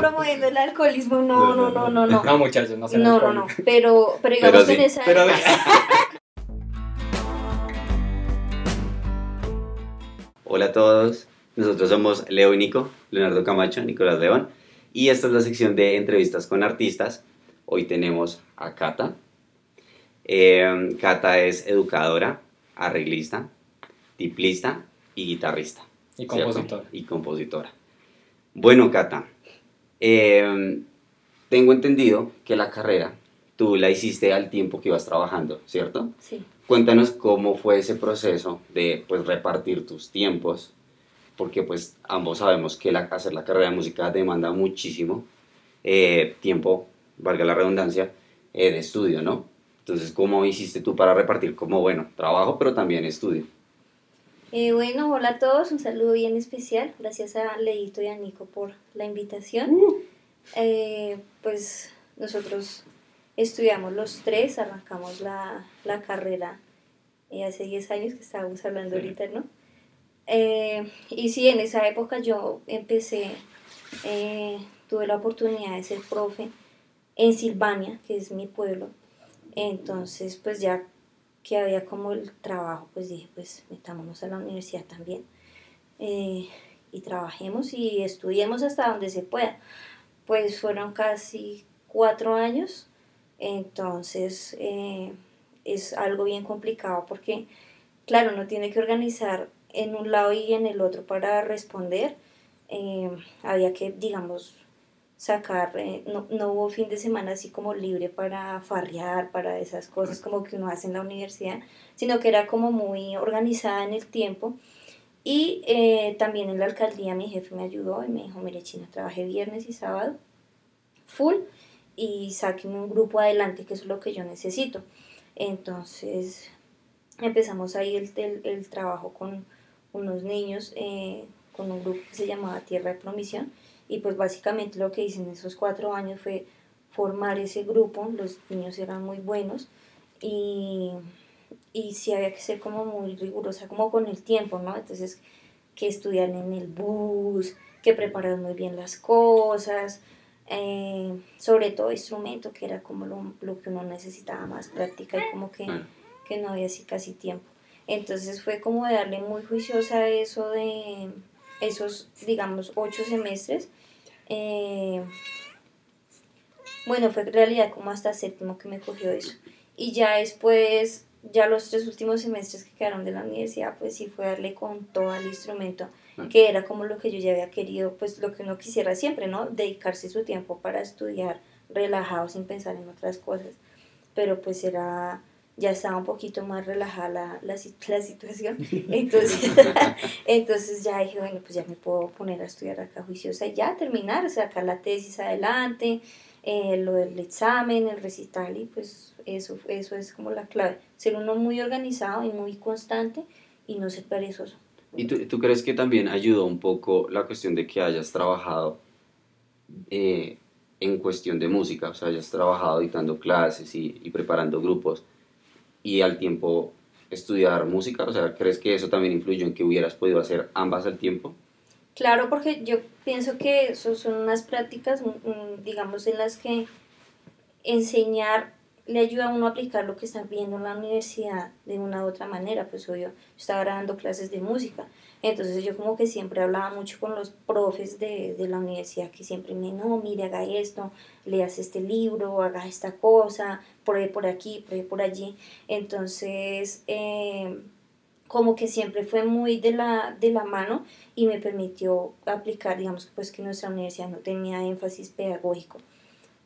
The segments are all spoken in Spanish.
promoviendo el alcoholismo, no, no, no, no, no. No, muchachos, no se No, no, no, pero, pero digamos Pero que sí. en esa Pero Hola a todos, nosotros somos Leo y Nico, Leonardo Camacho, Nicolás León, y esta es la sección de entrevistas con artistas. Hoy tenemos a Cata. Eh, Cata es educadora, arreglista, tiplista y guitarrista. Y ¿cierto? compositor. Y compositora. Bueno, Cata, eh, tengo entendido que la carrera tú la hiciste al tiempo que ibas trabajando, ¿cierto? Sí. Cuéntanos cómo fue ese proceso de pues repartir tus tiempos, porque pues ambos sabemos que la, hacer la carrera de música demanda muchísimo eh, tiempo, valga la redundancia, eh, de estudio, ¿no? Entonces, ¿cómo hiciste tú para repartir como, bueno, trabajo, pero también estudio? Eh, bueno, hola a todos, un saludo bien especial. Gracias a Leito y a Nico por la invitación. Eh, pues nosotros estudiamos los tres, arrancamos la, la carrera eh, hace 10 años que estábamos hablando ahorita, ¿no? Y sí, en esa época yo empecé, tuve la oportunidad de ser profe en Silvania, que es mi pueblo. Entonces, pues ya que había como el trabajo, pues dije, pues metámonos a la universidad también. eh, y trabajemos y estudiemos hasta donde se pueda. Pues fueron casi cuatro años, entonces eh, es algo bien complicado porque, claro, uno tiene que organizar en un lado y en el otro para responder. Eh, había que, digamos, sacar, eh, no, no hubo fin de semana así como libre para farrear, para esas cosas como que uno hace en la universidad, sino que era como muy organizada en el tiempo. Y eh, también en la alcaldía mi jefe me ayudó y me dijo, mire China, trabajé viernes y sábado full y sáquenme un grupo adelante, que eso es lo que yo necesito. Entonces empezamos ahí el, el, el trabajo con unos niños, eh, con un grupo que se llamaba Tierra de Promisión y pues básicamente lo que hice en esos cuatro años fue formar ese grupo, los niños eran muy buenos y, y sí había que ser como muy rigurosa como con el tiempo, ¿no? Entonces que estudiar en el bus, que preparar muy bien las cosas, eh, sobre todo instrumento, que era como lo, lo que uno necesitaba más práctica y como que, que no había así casi tiempo. Entonces fue como de darle muy juiciosa a eso de esos, digamos, ocho semestres. Eh, bueno, fue en realidad como hasta séptimo que me cogió eso. Y ya después, ya los tres últimos semestres que quedaron de la universidad, pues sí fue darle con todo el instrumento, Ah. que era como lo que yo ya había querido, pues lo que uno quisiera siempre, ¿no? Dedicarse su tiempo para estudiar relajado sin pensar en otras cosas. Pero pues era, ya estaba un poquito más relajada la, la, la situación. Entonces, entonces ya dije, bueno, pues ya me puedo poner a estudiar acá juiciosa y ya terminar, sacar la tesis adelante, eh, lo del examen, el recital y pues eso, eso es como la clave. Ser uno muy organizado y muy constante y no ser perezoso. ¿Y tú, tú crees que también ayudó un poco la cuestión de que hayas trabajado eh, en cuestión de música? O sea, hayas trabajado dictando clases y, y preparando grupos y al tiempo estudiar música. O sea, ¿crees que eso también influyó en que hubieras podido hacer ambas al tiempo? Claro, porque yo pienso que eso son unas prácticas, digamos, en las que enseñar le ayuda a uno a aplicar lo que están viendo en la universidad de una u otra manera. Pues yo estaba dando clases de música, entonces yo como que siempre hablaba mucho con los profes de, de la universidad que siempre me, no, mire, haga esto, leas este libro, haga esta cosa, pruebe por aquí, pruebe por allí. Entonces, eh, como que siempre fue muy de la, de la mano y me permitió aplicar, digamos, pues que nuestra universidad no tenía énfasis pedagógico,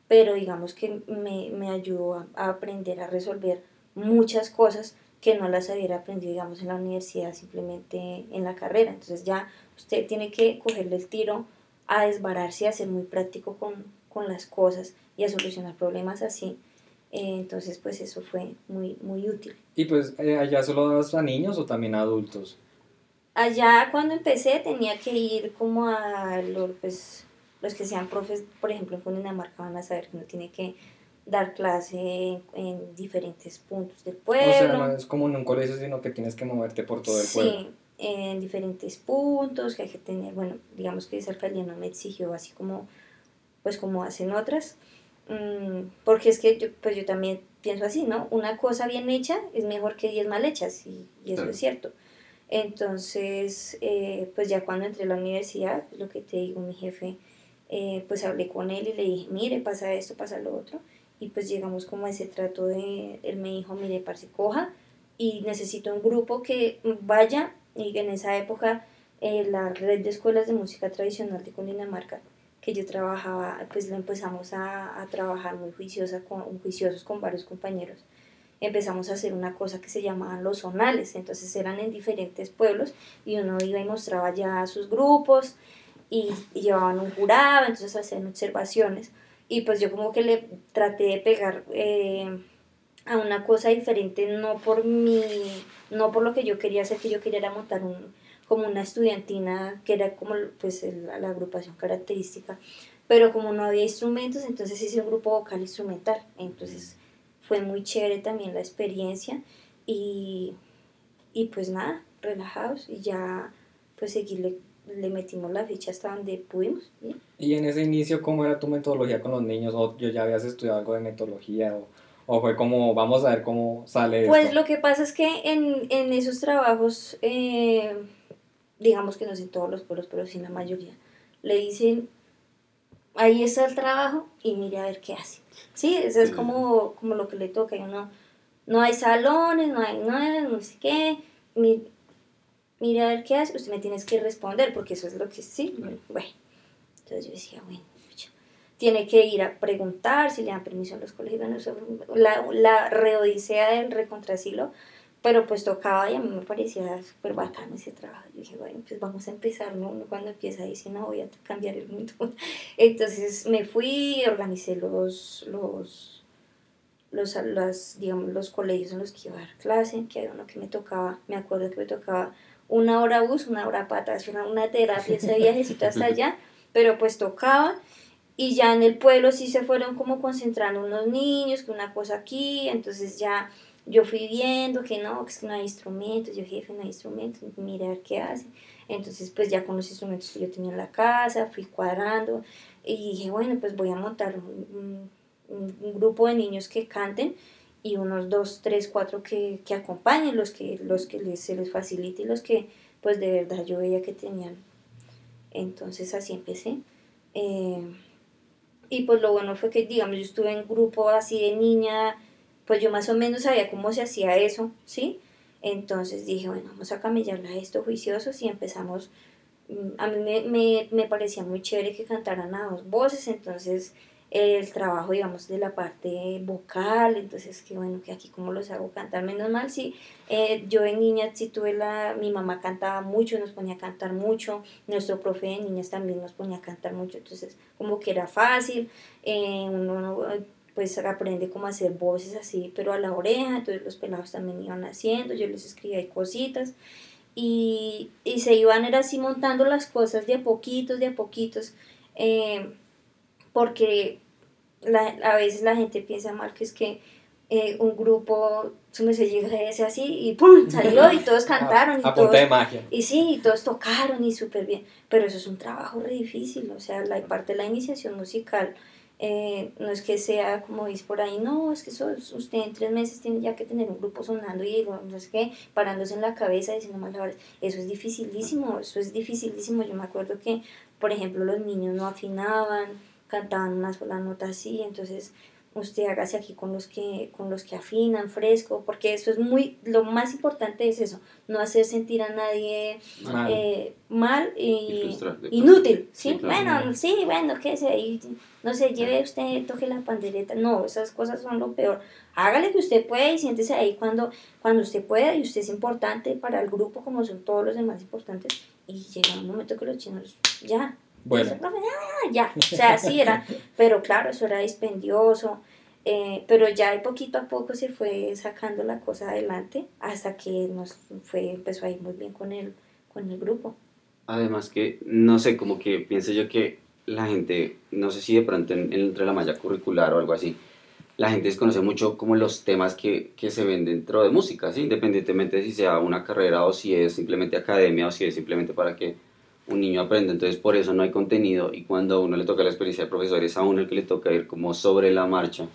pero digamos que me, me ayudó a, a aprender a resolver muchas cosas que no las hubiera aprendido, digamos, en la universidad, simplemente en la carrera. Entonces ya usted tiene que cogerle el tiro a desbararse, a ser muy práctico con, con las cosas y a solucionar problemas así. Eh, entonces, pues eso fue muy, muy útil. Y pues, eh, ¿allá solo das a niños o también a adultos? Allá cuando empecé tenía que ir como a los, pues, los que sean profes, por ejemplo en Cundinamarca van a saber que uno tiene que dar clase en, en diferentes puntos del pueblo. O sea, no es como en un colegio, sino que tienes que moverte por todo el pueblo. Sí, en diferentes puntos que hay que tener, bueno, digamos que esa alcaldía no me exigió así como pues como hacen otras. Mm, porque es que yo, pues yo también pienso así, ¿no? Una cosa bien hecha es mejor que diez mal hechas y, eso es cierto. Entonces, eh, pues ya cuando entré a la universidad, lo que te digo, mi jefe, eh, pues hablé con él y le dije, mire, pasa esto, pasa lo otro. Y pues llegamos como a ese trato de, él me dijo, mire, parce, coja y necesito un grupo que vaya. Y en esa época, eh, la red de escuelas de música tradicional de Cundinamarca, que yo trabajaba, pues lo empezamos a, a trabajar muy juiciosa con, juiciosos con varios compañeros empezamos a hacer una cosa que se llamaban los zonales, entonces eran en diferentes pueblos y uno iba y mostraba ya sus grupos y, llevaban un jurado, entonces hacían observaciones. Y pues yo como que le traté de pegar eh, a una cosa diferente, no por mi, no por lo que yo quería hacer, que yo quería montar un, como una estudiantina, que era como pues la agrupación característica, pero como no había instrumentos, entonces hice un grupo vocal instrumental, entonces fue muy chévere también la experiencia y, y pues nada, relajados y ya pues seguirle le metimos la ficha hasta donde pudimos. ¿Y en ese inicio cómo era tu metodología con los niños? ¿O yo ya habías estudiado algo de metodología? ¿O, o fue como, vamos a ver cómo sale Pues lo que pasa es que en, en esos trabajos, eh, digamos que no sé en todos los pueblos, pero sí en la mayoría, le dicen, ahí está el trabajo y mire a ver qué hace. Sí, eso es como, como lo que le toca. Uno, no hay salones, no hay nada, no sé qué. Mire, a ver qué hace, usted me tienes que responder, porque eso es lo que sí. Bueno, entonces yo decía, bueno, tiene que ir a preguntar si le dan permiso a los colegios. La, la reodicea del recontrasilo pero pues tocaba y a mí me parecía súper bacano ese trabajo. Yo dije, bueno, pues vamos a empezar, ¿no? Uno cuando empieza dice, no, voy a cambiar el mundo. Entonces me fui, organicé los, los, los, las, digamos, los colegios en los que iba a dar clase, que era uno que me tocaba, me acuerdo que me tocaba una hora bus, una hora patas, una, una terapia, ese viajecito hasta allá, pero pues tocaba. Y ya en el pueblo sí se fueron como concentrando unos niños, que una cosa aquí, entonces ya yo fui viendo que no, que es que no hay instrumentos, yo jefe, no hay instrumentos, mira a ver qué hace. Entonces, pues ya con los instrumentos que yo tenía en la casa, fui cuadrando y dije, bueno, pues voy a montar un, grupo de niños que canten y unos dos, tres, cuatro que, que acompañen, los que, los que les, se les facilite y los que pues de verdad yo veía que tenían. Entonces así empecé. Eh, y pues lo bueno fue que, digamos, yo estuve en grupo así de niña, pues yo más o menos sabía cómo se hacía eso, ¿sí? Entonces dije, bueno, vamos a camellarle a esto juiciosos y empezamos, mm, a mí me, me, me, parecía muy chévere que cantaran a dos voces, entonces el trabajo, digamos, de la parte vocal, entonces que bueno, que aquí como los hago cantar, menos mal, sí, eh, yo de niña sí tuve la, mi mamá cantaba mucho, nos ponía a cantar mucho, nuestro profe de niñas también nos ponía a cantar mucho, entonces como que era fácil, eh, uno pues aprende cómo hacer voces así, pero a la oreja, entonces los pelados también iban haciendo, yo les escribía ahí cositas y, y se iban era así montando las cosas de a poquitos, de a poquitos, eh, porque la, a veces la gente piensa mal que es que eh, un grupo a ese así y ¡pum! salió y todos cantaron. y todos, de magia. Y sí, y todos tocaron y súper bien, pero eso es un trabajo re difícil, o sea, la parte de la iniciación musical eh, no es que sea como dice por ahí, no, es que eso, usted en tres meses tiene ya que tener un grupo sonando y no es que parándose en la cabeza diciendo mal Eso es dificilísimo, eso es dificilísimo. Yo me acuerdo que, por ejemplo, los niños no afinaban, cantaban una sola nota así, entonces usted hágase aquí con los que con los que afinan fresco porque eso es muy lo más importante es eso no hacer sentir a nadie mal, eh, y, inútil sí, bueno sí bueno qué sé ahí no sé lleve usted toque la pandereta no esas cosas son lo peor. Hágale que usted puede y siéntese ahí cuando cuando usted pueda y usted es importante para el grupo como son todos los demás importantes y llega un momento que los chinos ya bueno. ya, o sea, sí era, pero claro, eso era dispendioso, eh, pero ya poquito a poco se fue sacando la cosa adelante hasta que nos fue, empezó a ir muy bien con el, con el grupo. Además que, no sé, como que pienso yo que la gente, no sé si de pronto entre la malla curricular o algo así, la gente desconoce mucho como los temas que, que se ven dentro de música, ¿sí? independientemente de si sea una carrera o si es simplemente academia o si es simplemente para que un niño aprende, entonces por eso no hay contenido y cuando a uno le toca la experiencia de profesor es a uno el que le toca ir como sobre la marcha,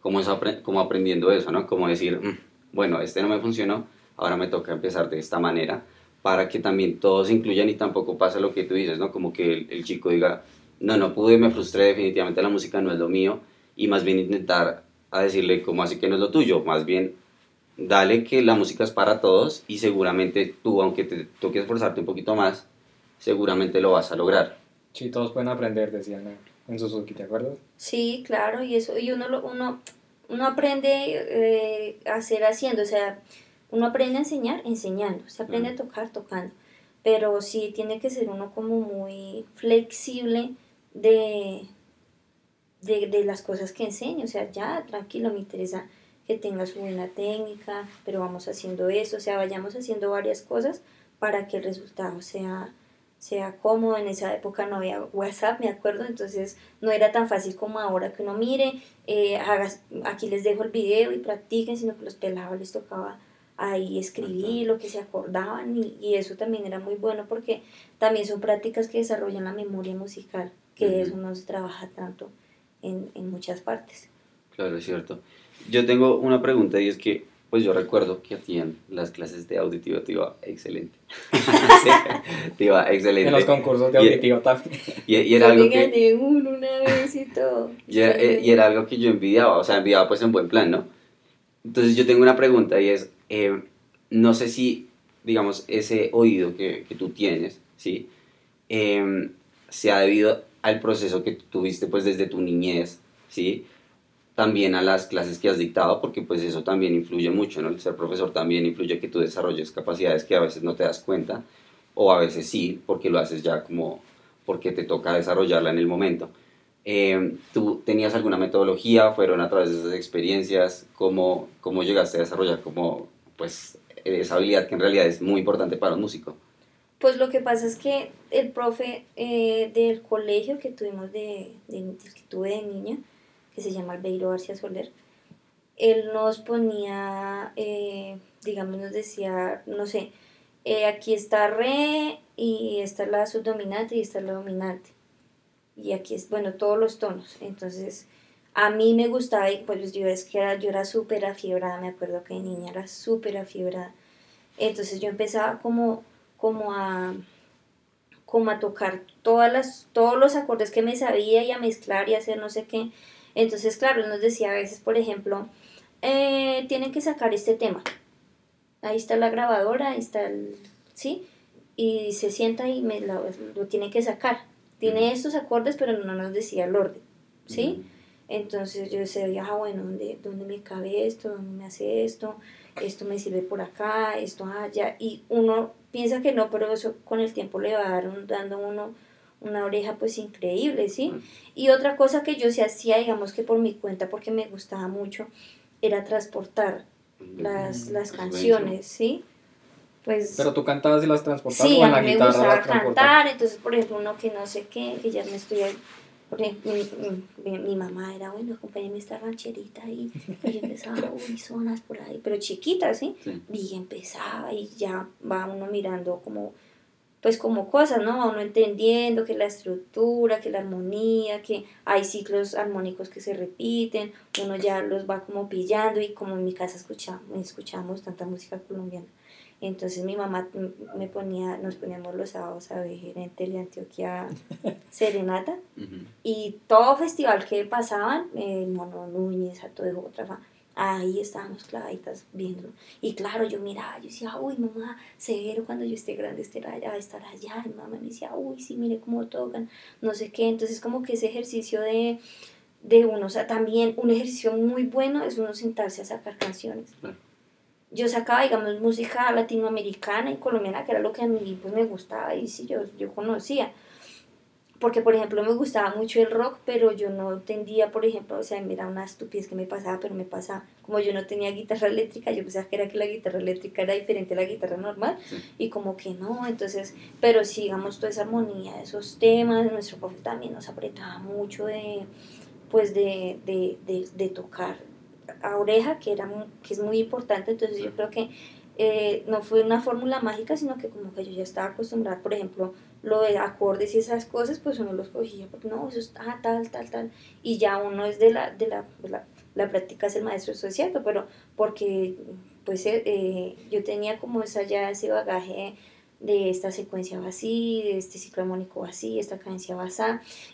como, es aprendiendo eso, ¿no? Como decir, mm, bueno, este no me funcionó, ahora me toca empezar de esta manera para que también todos incluyan y tampoco pasa lo que tú dices, ¿no? Como que el, el chico diga, no, no pude, me frustré, definitivamente la música no es lo mío y más bien intentar a decirle, como así que no es lo tuyo? Más bien dale que la música es para todos y seguramente tú, aunque te toque esforzarte un poquito más, seguramente lo vas a lograr. Sí, todos pueden aprender, decían en Suzuki, ¿te acuerdas? Sí, claro, y eso, y uno, uno, uno aprende eh, a hacer haciendo, o sea, uno aprende a enseñar enseñando, se aprende a tocar tocando, pero sí tiene que ser uno como muy flexible de, de, de las cosas que enseña, o sea, ya, tranquilo, me interesa que tenga su buena técnica, pero vamos haciendo eso, o sea, vayamos haciendo varias cosas para que el resultado sea sea cómodo. En esa época no había WhatsApp, me acuerdo, entonces no era tan fácil como ahora que uno mire, eh, aquí les dejo el video y practiquen, sino que los pelados les tocaba ahí escribir lo que se acordaban y, eso también era muy bueno porque también son prácticas que desarrollan la memoria musical, que eso no se trabaja tanto en, en muchas partes. Claro, es cierto. Yo tengo una pregunta y es que pues yo recuerdo que hacían las clases de auditivo, te iba excelente. te iba excelente. En los concursos de auditivo también. Y, era algo que... uno una vez y todo. Y era, eh, y era, algo que yo envidiaba, o sea, envidiaba pues en buen plan, ¿no? Entonces yo tengo una pregunta y es, eh, no sé si, digamos, ese oído que, que tú tienes, ¿sí? Eh, se ha debido al proceso que tuviste pues desde tu niñez, ¿sí? También a las clases que has dictado, porque pues eso también influye mucho, ¿no? El ser profesor también influye que tú desarrolles capacidades que a veces no te das cuenta, o a veces sí, porque lo haces ya como porque te toca desarrollarla en el momento. Eh, ¿Tú tenías alguna metodología? ¿Fueron a través de esas experiencias? ¿Cómo, cómo llegaste a desarrollar como, pues, esa habilidad que en realidad es muy importante para un músico? Pues lo que pasa es que el profe eh, del colegio que tuvimos de, de, que tuve de niña, que se llama Albeiro García Soler, él nos ponía, eh, digamos, nos decía, no sé, eh, aquí está re y esta es la subdominante y esta es la dominante. Y aquí es, bueno, todos los tonos. Entonces, a mí me gustaba, y pues yo es que era, yo era súper afiebrada, me acuerdo que de niña era súper afiebrada. Entonces yo empezaba como, como a como a tocar todas las, todos los acordes que me sabía y a mezclar y hacer no sé qué. Entonces, claro, él nos decía a veces, por ejemplo, eh, tienen que sacar este tema. Ahí está la grabadora, ahí está el... ¿Sí? Y se sienta y me lo, lo tiene que sacar. Tiene estos acordes, pero no nos decía el orden. ¿Sí? Entonces yo decía, ah, bueno, ¿dónde, ¿dónde me cabe esto? ¿Dónde me hace esto? Esto me sirve por acá, esto allá. Y uno piensa que no, pero eso con el tiempo le va dando uno una oreja pues increíble, ¿sí? Y otra cosa que yo se hacía, digamos que por mi cuenta, porque me gustaba mucho, era transportar las, las canciones, ¿sí? Pues, Pero tú cantabas y las transportabas sí, o en la a mí me gustaba cantar, entonces por ejemplo uno que no sé qué, que ya me estoy por ejemplo, mi, mi, mamá era, bueno, acompáñame esta rancherita ahí, y empezaba, uy, zonas por ahí, pero chiquitas, ¿sí? ¿sí? Y empezaba y ya va uno mirando como pues como cosas, ¿no? Uno entendiendo que la estructura, que la armonía, que hay ciclos armónicos que se repiten, uno ya los va como pillando y como en mi casa escuchamos, escuchamos tanta música colombiana. Entonces mi mamá me ponía, nos poníamos los sábados a ver en Teleantioquia Serenata y todo festival que pasaban, eh, Mono Núñez, a todo otra ahí estábamos clavaditas viendo. Y claro, yo miraba, yo decía, uy, mamá, severo cuando yo esté grande estará allá, estar allá. Y mamá me decía, uy, sí, mire cómo tocan, no sé qué. Entonces, como que ese ejercicio de, de uno, o sea, también un ejercicio muy bueno es uno sentarse a sacar canciones. Yo sacaba, digamos, música latinoamericana y colombiana, que era lo que a mí pues, me gustaba y sí, yo, yo conocía porque por ejemplo me gustaba mucho el rock, pero yo no entendía, por ejemplo, o sea, mira una estupidez que me pasaba, pero me pasaba, como yo no tenía guitarra eléctrica, yo pensaba que era que la guitarra eléctrica era diferente a la guitarra normal, y como que no, entonces, pero si digamos toda esa armonía, esos temas, nuestro profe también nos apretaba mucho de, pues de, de, de, de tocar a oreja, que, era, que es muy importante, entonces yo creo que eh, no fue una fórmula mágica, sino que como que yo ya estaba acostumbrada, por ejemplo, lo de acordes y esas cosas, pues uno los cogía, porque no, eso es ah, tal, tal, tal, y ya uno es de la, de la, la práctica es el maestro, eso es cierto, pero porque pues eh, eh, yo tenía como esa ya ese bagaje de esta secuencia va así, de este ciclo armónico va así, esta cadencia va así.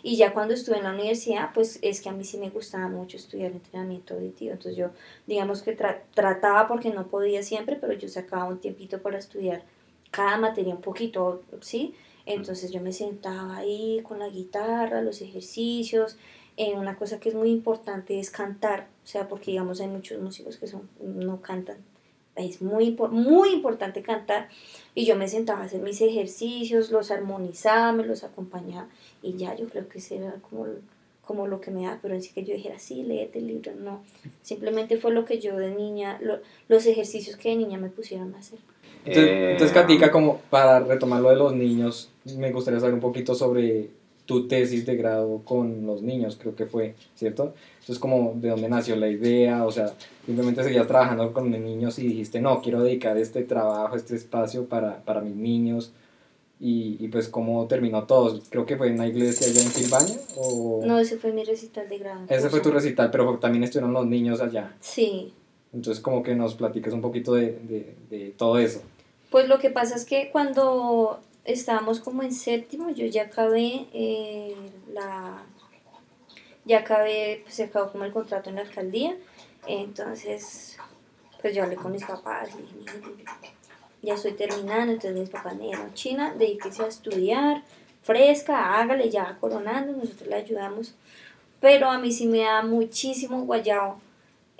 Y ya cuando estuve en la universidad, pues es que a mí sí me gustaba mucho estudiar entrenamiento auditivo. Entonces yo, digamos que trataba porque no podía siempre, pero yo sacaba un tiempito para estudiar cada materia un poquito, ¿sí? Entonces yo me sentaba ahí con la guitarra, los ejercicios. Eh, una cosa que es muy importante es cantar, o sea, porque digamos hay muchos músicos que son, no cantan es muy, muy importante cantar. Y yo me sentaba a hacer mis ejercicios, los armonizaba, me los acompañaba. Y ya yo creo que ese era como, como lo que me da. Pero en sí que yo dijera, sí, léete el libro. No, simplemente fue lo que yo de niña, los ejercicios que de niña me pusieron a hacer. Entonces, entonces, Katica, como para retomar lo de los niños, me gustaría saber un poquito sobre tu tesis de grado con los niños, creo que fue, ¿cierto? Entonces, como de dónde nació la idea, o sea, simplemente seguías trabajando con los niños y dijiste, no, quiero dedicar este trabajo, este espacio para, para mis niños. Y, y, pues cómo terminó todo. Creo que fue en una iglesia allá en Silvania. O... No, ese fue mi recital de grado. Ese fue tu recital, pero también estuvieron los niños allá. Sí. Entonces como que nos platiques un poquito de, de, de todo eso. Pues lo que pasa es que cuando estábamos como en séptimo, yo ya acabé eh, la ya acabé, pues se acabó como el contrato en la alcaldía, entonces pues yo hablé con mis papás, ya estoy terminando, entonces mis papás me dijeron, China, dedíquese a estudiar, fresca, hágale ya coronando, nosotros le ayudamos, pero a mí sí me da muchísimo guayao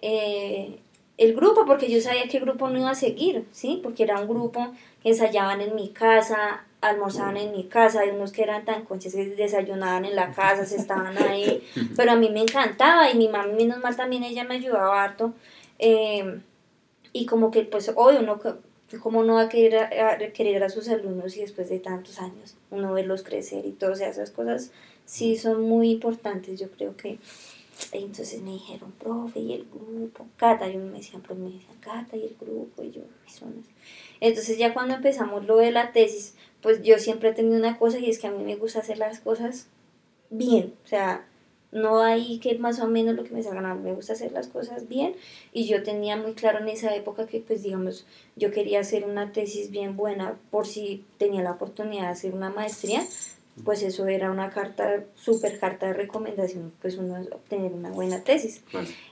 eh, el grupo, porque yo sabía que el grupo no iba a seguir, ¿sí? Porque era un grupo que ensayaban en mi casa, almorzaban en mi casa, hay unos que eran tan conches que desayunaban en la casa, se estaban ahí, pero a mí me encantaba y mi mamá, menos mal también ella me ayudaba harto. Eh, y como que, pues, hoy uno, como no va a querer a, querer a sus alumnos y después de tantos años uno verlos crecer y todas esas cosas, sí son muy importantes, yo creo que. Entonces me dijeron, profe, y el grupo, Cata, yo me decían, pero me decían, Cata, y el grupo, y yo, Entonces ya cuando empezamos lo de la tesis, pues yo siempre he tenido una cosa y es que a mí me gusta hacer las cosas bien, o sea, no hay que más o menos lo que me salga, me gusta hacer las cosas bien. Y yo tenía muy claro en esa época que pues digamos yo quería hacer una tesis bien buena por si tenía la oportunidad de hacer una maestría, pues eso era una carta, súper carta de recomendación, pues uno obtener una buena tesis.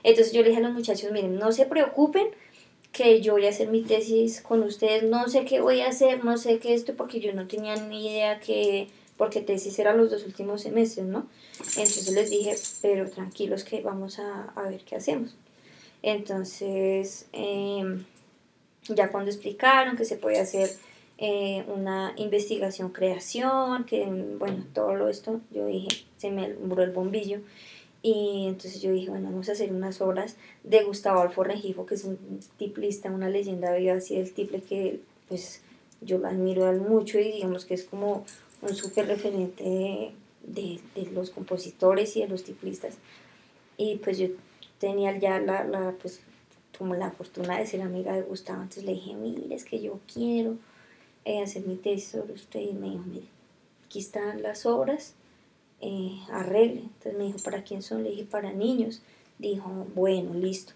Entonces yo le dije a los muchachos, miren, no se preocupen, que yo voy a hacer mi tesis con ustedes, no sé qué voy a hacer, no sé qué esto, porque yo no tenía ni idea que, porque tesis eran los dos últimos semestres, ¿no? Entonces les dije, pero tranquilos que vamos a, ver qué hacemos. Entonces, em, ya cuando explicaron que se puede hacer eh, una investigación, creación, que bueno, todo esto, yo dije, se me alumbró el bombillo. Y entonces yo dije, bueno, vamos a hacer unas obras de Gustavo Alfo Rengifo, que es un tiplista, una leyenda viva así del tiple que pues yo lo admiro mucho y digamos que es como un súper referente de, los compositores y de los tiplistas. Y pues yo tenía ya la, la, pues como la fortuna de ser amiga de Gustavo, entonces le dije, mire, es que yo quiero eh, hacer mi tesis sobre usted y me dijo, mire, aquí están las obras eh, arregle. Entonces me dijo, ¿para quién son? Le dije, para niños. Dijo, bueno, listo.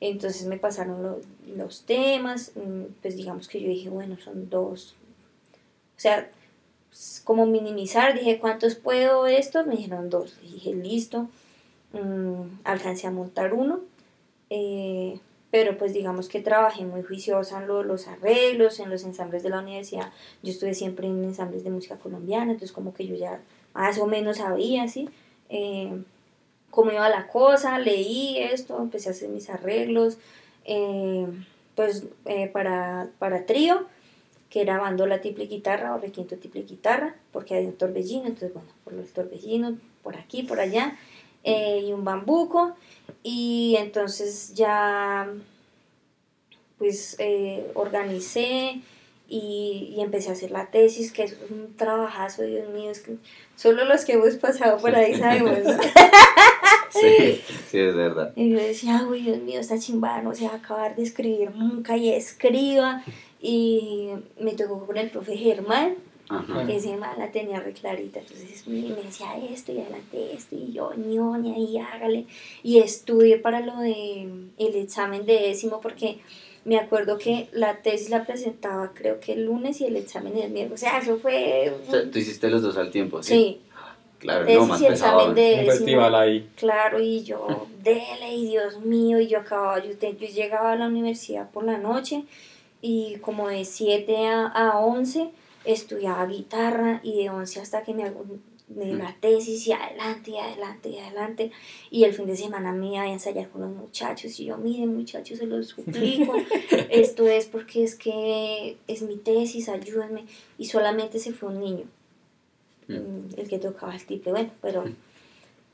Entonces me pasaron los temas, mm, pues digamos que yo dije, bueno, son dos. O sea, pues, como minimizar, dije, ¿cuántos puedo esto? Me dijeron dos. dije, listo. Mm, alcancé a montar uno. Eh, pero pues digamos que trabajé muy juiciosa en los arreglos, en los ensambles de la universidad. Yo estuve siempre en ensambles de música colombiana, entonces como que yo ya más o menos sabía, ¿sí? Eh, cómo iba la cosa, leí esto, empecé a hacer mis arreglos, eh, pues eh, para, para trío, que era bandola triple guitarra o requinto triple guitarra, porque hay un torbellino, entonces bueno, por los torbellinos, por aquí, por allá, y un bambuco, y entonces ya pues organicé, y, y, empecé a hacer la tesis, que es un trabajazo, Dios mío, es que solo los que hemos pasado por ahí sabemos. sí, sí, es verdad. Y yo decía, uy, Dios mío, esta chimbada no se va a acabar de escribir nunca y escriba. Y me tocó con el profe Germán, Ajá. que ese man la tenía re clarita, entonces me, decía esto y adelante esto, y yo, ñoña, y hágale, y estudié para lo de el examen de décimo, porque me acuerdo que la tesis la presentaba creo que el lunes y el examen el miércoles, o sea, eso fue... O sea, tú hiciste los dos al tiempo, ¿sí? Sí, Claro, tesis no, más y examen de Un décimo. festival ahí. Claro, y yo, dele, y Dios mío, y yo acababa, yo, te- yo llegaba a la universidad por la noche y como de 7 a, a 11 estudiaba guitarra y de 11 hasta que me hago de la tesis y adelante y adelante y adelante. Y el fin de semana me iba a ensayar con los muchachos y yo miren muchachos se los suplico. Esto es porque es que es mi tesis ayúdenme y solamente se fue un niño mm, el que tocaba el tiple bueno pero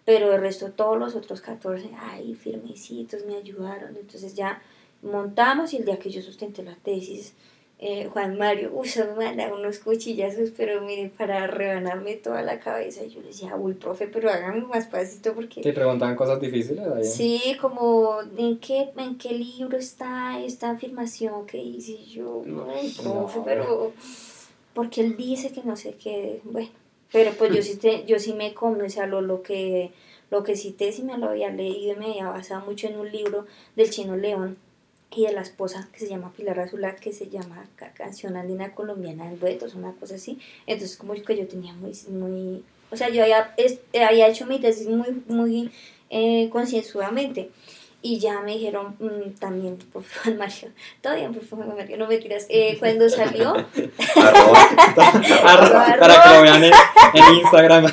pero el resto todos los otros 14 ay firmecitos me ayudaron entonces ya montamos y el día que yo sustenté la tesis eh, Juan Mario, uy, se me manda unos cuchillazos, pero miren, para rebanarme toda la cabeza. Y yo le decía, uy, profe, pero hágame más pasito porque... Te preguntaban cosas difíciles ahí. Sí, como, ¿en qué, ¿en qué libro está esta afirmación que hice? Y yo, no, profe, No. pero... Porque él dice que no sé qué, bueno. Pero pues yo sí, te, yo sí me comí, o sea, lo, lo, que, lo que cité sí me lo había leído y me había basado mucho en un libro del Chino León y de la esposa que se llama Pilar Azulá, que se llama Ca- Canción Andina Colombiana en duetos, una cosa así. Entonces como que yo tenía muy, muy, o sea, yo había, es- había hecho mi tesis muy, muy eh, concienzudamente. Y ya me dijeron mm, también, por favor, Mario, todavía por favor, Mario, no me tiras. Eh, cuando salió, Arroba. Arroba, para que lo vean en, en Instagram.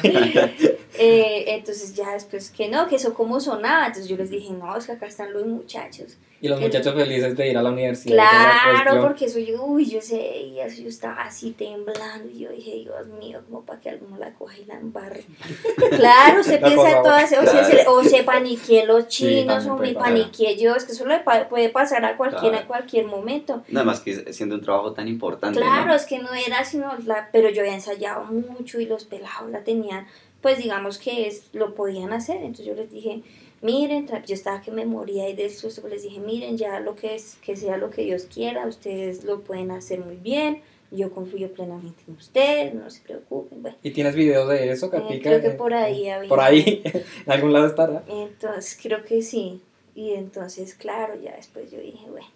Eh, entonces ya después que no, que eso como sonaba. Entonces yo les dije, no, es que acá están los muchachos. Y los muchachos felices de ir a la universidad. Claro, porque eso yo, uy, yo sé, y eso yo estaba así temblando, y yo dije, Dios mío, como para que alguno la coja y la embarre. Claro, se La piensa cosa, todas, o, sea, se, o se paniqué los chinos, o me paniqué yo, es que eso le pa- puede pasar a cualquiera Claro. en cualquier momento. Nada más que siendo un trabajo tan importante. ¿no? Claro, es que no era sino la, pero yo había ensayado mucho y los pelados la tenían, pues digamos que es, lo podían hacer, entonces yo les dije, miren, yo estaba que me moría y del susto, pues les dije, miren, ya lo que es, que sea lo que Dios quiera, ustedes lo pueden hacer muy bien, yo confío plenamente en ustedes, no se preocupen, bueno, ¿Y tienes videos de eso, eh, Catica? creo que por ahí había. Por ahí, en algún lado estará. Entonces, creo que sí. Y entonces, claro, ya después yo dije, bueno,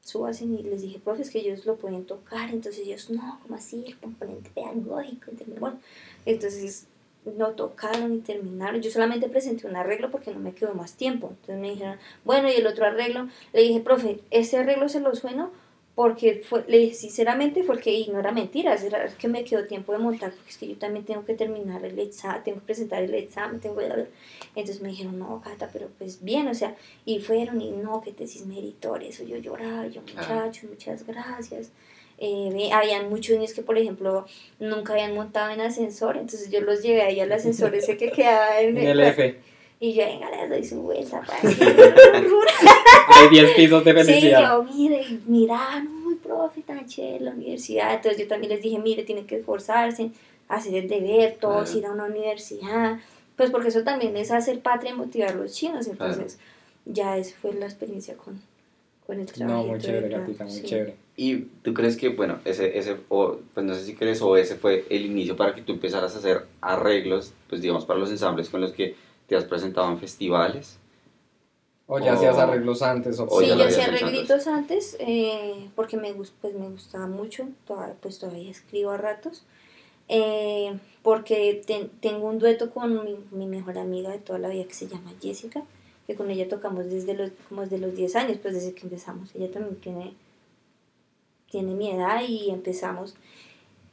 súbasen y les dije, profe, es que ellos lo pueden tocar. Entonces ellos, no, ¿cómo así? El componente pedagógico. Entonces, bueno, entonces no tocaron y terminaron. Yo solamente presenté un arreglo porque no me quedó más tiempo. Entonces me dijeron, bueno, y el otro arreglo, le dije, profe, este arreglo se lo sueno porque fue, le dije, sinceramente fue que, y no era mentira, era que me quedó tiempo de montar, porque es que yo también tengo que terminar el examen, tengo que presentar el examen, tengo que... Entonces me dijeron, no, Cata, pero pues bien, o sea, y fueron y no, que tesis meritoria, eso yo lloraba, yo muchachos, muchas gracias. Eh, habían muchos niños que, por ejemplo, nunca habían montado en ascensor, entonces yo los llevé ahí al ascensor ese que quedaba en En el F. Y yo, venga, les doy su vuelta para Hay 10 pisos de Sí, felicidad. yo, mire, mira, muy profe, tan chévere la universidad. Entonces yo también les dije, mire, tienen que esforzarse, hacer el deber, todos Claro. ir a una universidad. Pues porque eso también es hacer patria y motivar a los chinos. Entonces, ya esa fue la experiencia con, con el trabajo. No, muy chévere, Catica, muy chévere. Y tú crees que, bueno, ese, ese o, pues no sé si crees, o ese fue el inicio para que tú empezaras a hacer arreglos, pues digamos, para los ensambles con los que te has presentado en festivales. O ya O- hacías arreglos antes. O Sí, ya yo hacía arreglitos antes eh, porque me, pues, me gustaba mucho, todavía, pues todavía escribo a ratos, eh, porque ten- tengo un dueto con mi, mi mejor amiga de toda la vida que se llama Jessica, que con ella tocamos desde los, como desde los 10 años, pues desde que empezamos, ella también tiene, tiene mi edad y empezamos.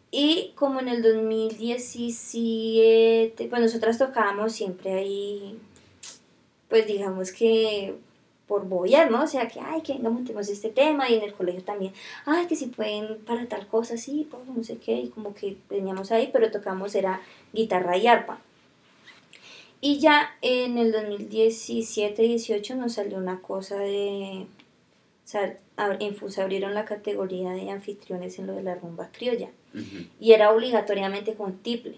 Y como en el 2017, pues nosotras tocábamos siempre ahí, pues digamos que por bobear, ¿no? O sea, que, ay, que venga, montemos este tema, y en el colegio también, ay, que si pueden para tal cosa, sí, pues no sé qué, y como que teníamos ahí, pero tocamos era guitarra y arpa. Y ya en el 2017-18 nos salió una cosa de, sea, FUS abrieron la categoría de anfitriones en lo de la rumba criolla y era obligatoriamente con tiple.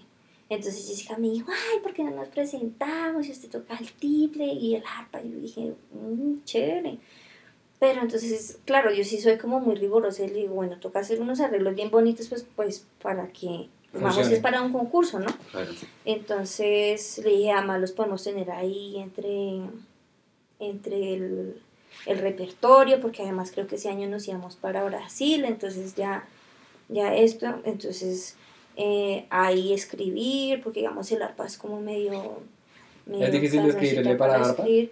Entonces Jessica me dijo, ay, ¿por qué no nos presentamos? Y usted toca el tiple y el arpa. Y yo dije, "Mm, chévere. Pero entonces, claro, yo sí soy como muy rigurosa y le digo, bueno, toca hacer unos arreglos bien bonitos, pues, pues para que, vamos, es para un concurso, ¿no? Claro. Entonces le dije, además los podemos tener ahí entre, entre el, el repertorio, porque además creo que ese año nos íbamos para Brasil, entonces ya, ya esto, entonces eh, ahí escribir, porque digamos el arpa es como medio... medio Es difícil escribirle canzoncita para arpa. escribir.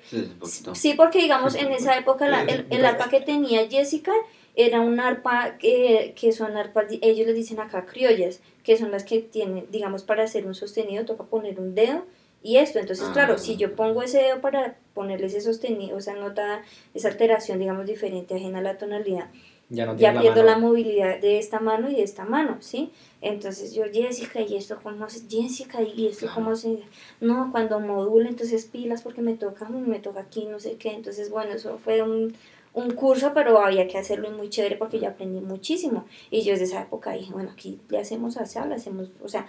Sí, porque digamos en esa época la- el, el arpa que tenía Jessica era un arpa que, que son arpas, ellos les dicen acá criollas, que son las que tienen, digamos, para hacer un sostenido toca poner un dedo y esto. Entonces, Ah. claro, si yo pongo ese dedo para ponerle ese sostenido, esa nota, esa alteración, digamos, diferente, ajena a la tonalidad, Ya no ya pierdo la mano. movilidad de esta mano y de esta mano, ¿sí? Entonces yo, Jessica, ¿y esto cómo se, Jessica, ¿y esto Claro. cómo se, no, cuando modula, entonces pilas porque me toca, me toca aquí, no sé qué, entonces bueno, eso fue un, un curso, pero había que hacerlo y muy chévere porque yo aprendí muchísimo, y yo desde esa época dije, bueno, aquí le hacemos así, le hacemos, o sea,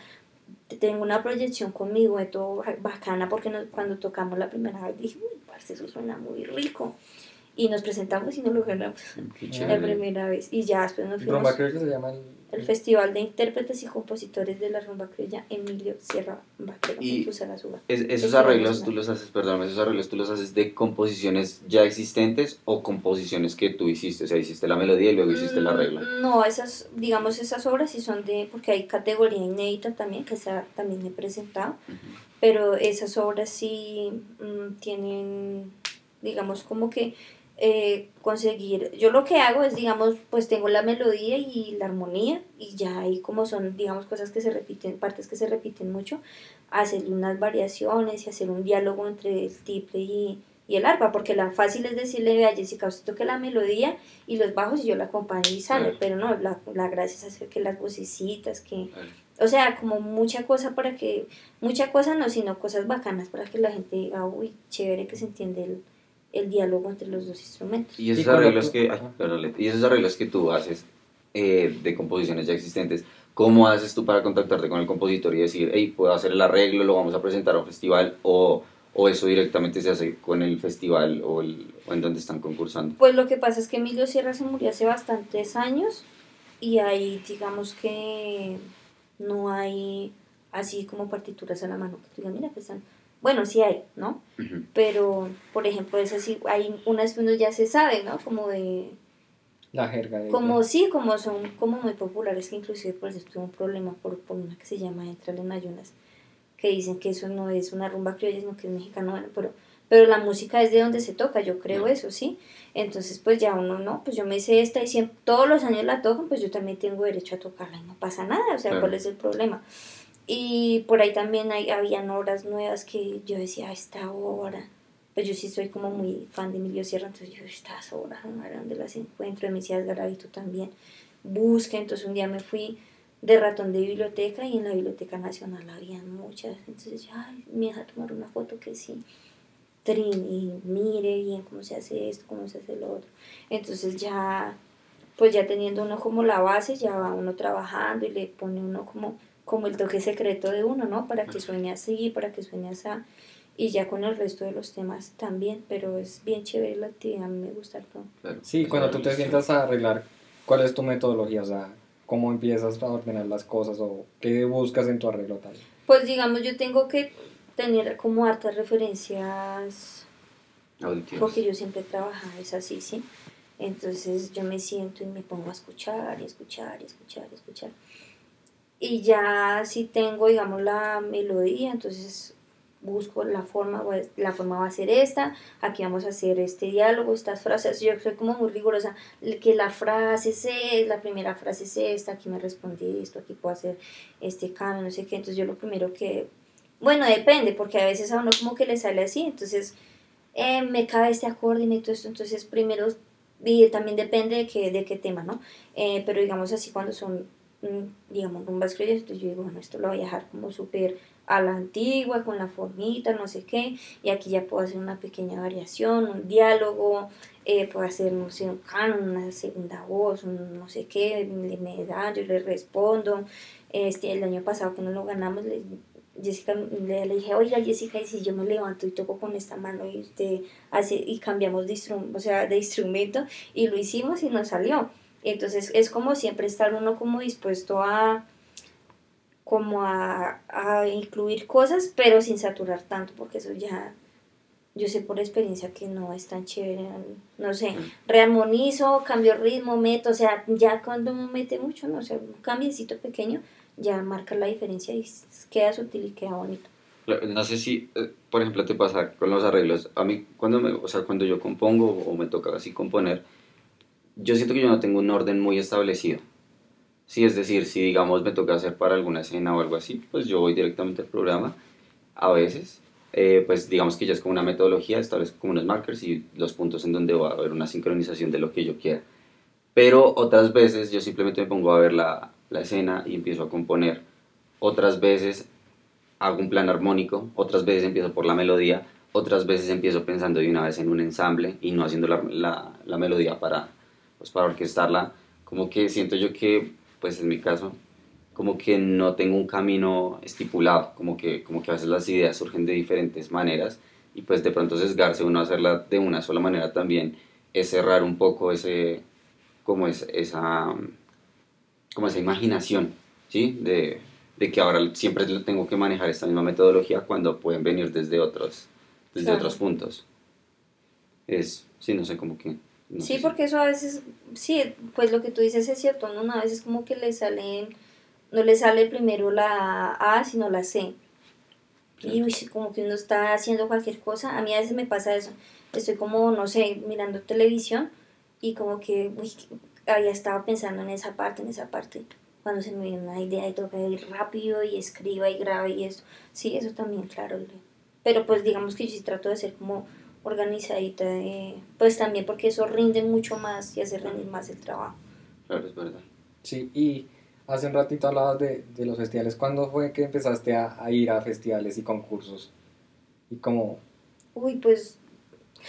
tengo una proyección conmigo de todo bacana porque nos- cuando tocamos la primera vez dije, uy, parce, eso suena muy rico, y nos presentamos y no lo ganamos. Qué la primera vez. Y ya después nos fuimos. Rumba creo que se llama el... al Festival de Intérpretes y Compositores de la Rumba Criolla Emilio Sierra Vaquero Y-. Es- esos arreglos tú los haces, perdóname, esos arreglos tú los haces de composiciones ya existentes o composiciones que tú hiciste, o sea, hiciste la melodía y luego hiciste el arreglo. Mm, No, esas, digamos, esas obras sí son de, porque hay categoría inédita también, que esa también he presentado, Ujú. pero esas obras sí mm, tienen, digamos, como que eh, conseguir, yo lo que hago es, digamos, pues tengo la melodía y la armonía y ya ahí como son, digamos, cosas que se repiten, partes que se repiten mucho, hacerle unas variaciones y hacer un diálogo entre el tiple y, y el arpa, porque la fácil es decirle a Jessica, usted toque la melodía y los bajos y yo la acompaño y sale, pero no, la, la gracia es hacer que las vocecitas, que, o sea, como mucha cosa para que, mucha cosa no, sino cosas bacanas para que la gente diga, uy, chévere que se entiende el, el diálogo entre los dos instrumentos. Y esos arreglos que, ay, perdón, y esos arreglos que tú haces eh, de composiciones ya existentes, ¿cómo haces tú para contactarte con el compositor y decir, hey, puedo hacer el arreglo, lo vamos a presentar a un festival o, o eso directamente se hace con el festival o, el, o en donde están concursando? Pues lo que pasa es que Emilio Sierra se murió hace bastantes años y ahí digamos que no hay así como partituras a la mano que tú digas, mira, pues están, bueno, sí hay, ¿no? Pero, por ejemplo, es así, hay unas que uno ya se sabe, ¿no? Como de, La jerga de... como sí, como son como muy populares, que inclusive por eso tuve un problema por, por una que se llama Entrar en Ayunas, que dicen que eso no es una rumba criolla, sino que es mexicano, bueno, pero, pero la música es de donde se toca, yo creo eso, ¿sí? Entonces, pues ya uno, no, pues yo me sé esta y siempre, todos los años la tocan, pues yo también tengo derecho a tocarla y no pasa nada, o sea, Claro. ¿cuál es el problema? Y por ahí también hay, habían obras nuevas que yo decía, "Ah, esta obra, pues yo sí soy como muy fan de Emilio Sierra, entonces yo, estas obras, ¿no? ¿A ¿dónde las encuentro? De Mesías Garavito también, busca, entonces un día me fui de ratón de biblioteca y en la Biblioteca Nacional habían muchas, entonces yo, me deja tomar una foto que sí, trin, mire bien cómo se hace esto, cómo se hace lo otro, entonces ya, pues ya teniendo uno como la base, ya va uno trabajando y le pone uno como, como el toque secreto de uno, ¿no? Para que suene así, para que suene así, y ya con el resto de los temas también, pero es bien chévere la actividad, a mí me gusta todo. Claro. Sí, cuando tú te sientas a arreglar, ¿cuál es tu metodología? O sea, ¿cómo empiezas a ordenar las cosas o qué buscas en tu arreglo tal? Pues digamos, yo tengo que tener como hartas referencias, Auditivos. porque yo siempre he trabajado, es así, ¿sí? Entonces yo me siento y me pongo a escuchar y escuchar y escuchar y escuchar. Y ya si tengo, digamos, la melodía, entonces busco la forma, pues, la forma va a ser esta, aquí vamos a hacer este diálogo, estas frases, yo soy como muy rigurosa, que la frase es, la primera frase es esta, aquí me respondí esto, aquí puedo hacer este cambio, no sé qué, entonces yo lo primero que, bueno, depende, porque a veces a uno como que le sale así, entonces eh, me cabe este acorde y meto esto, entonces primero, y también depende de qué, de qué tema, ¿no? Eh, pero digamos así cuando son, digamos, rumbas criollas, entonces yo digo, bueno, esto lo voy a dejar como súper a la antigua, con la formita, no sé qué, y aquí ya puedo hacer una pequeña variación, un diálogo, eh, puedo hacer, no sé, un canon, una segunda voz, un no sé qué, me da, yo le respondo. Este, el año pasado que no lo ganamos, le, Jessica, le, dije, oiga Jessica, y si yo me levanto y toco con esta mano y usted hace, y cambiamos de, o sea, de instrumento, y lo hicimos y nos salió. Entonces es como siempre estar uno como dispuesto a como a, a incluir cosas, pero sin saturar tanto, porque eso ya yo sé por experiencia que no es tan chévere, no sé, rearmonizo, cambio ritmo, meto, o sea, ya cuando uno mete mucho, no sé, un cambiecito pequeño, ya marca la diferencia y queda sutil y queda bonito. No sé si, eh, por ejemplo, te pasa con los arreglos. A mí, cuando, me, o sea, cuando yo compongo o me toca así componer, yo siento que yo no tengo un orden muy establecido. Sí, es decir, si digamos me toca hacer para alguna escena o algo así, pues yo voy directamente al programa, a veces, eh, pues digamos que ya es como una metodología, establezco como unos markers y los puntos en donde va a haber una sincronización de lo que yo quiera. Pero otras veces yo simplemente me pongo a ver la, la escena y empiezo a componer. Otras veces hago un plan armónico, otras veces empiezo por la melodía, otras veces empiezo pensando de una vez en un ensamble y no haciendo la, la, la melodía para, pues, para orquestarla. Como que siento yo que, pues en mi caso, como que no tengo un camino estipulado, como que, como que a veces las ideas surgen de diferentes maneras y pues de pronto sesgarse uno a hacerla de una sola manera también es cerrar un poco ese, como es, esa, como esa imaginación, ¿sí? De, de que ahora siempre tengo que manejar esta misma metodología cuando pueden venir desde otros, desde otros puntos. Es, sí, no sé, como que... sí, porque eso a veces, sí, pues lo que tú dices es cierto, ¿no? A veces como que le salen no le sale primero la A, sino la C. Y como que uno está haciendo cualquier cosa. A mí a veces me pasa eso. Estoy como, no sé, mirando televisión y como que uy, había estado pensando en esa parte, en esa parte. Cuando se me viene una idea y toca ir rápido y escriba y graba y eso. Sí, eso también, claro. Pero pues digamos que yo sí trato de ser como organizadita, pues también porque eso rinde mucho más y hace rendir más el trabajo. Claro, es verdad. Sí, y hace un ratito hablabas de, de los festivales. ¿Cuándo fue que empezaste a, a, ir a festivales y concursos? ¿Y cómo? Uy, pues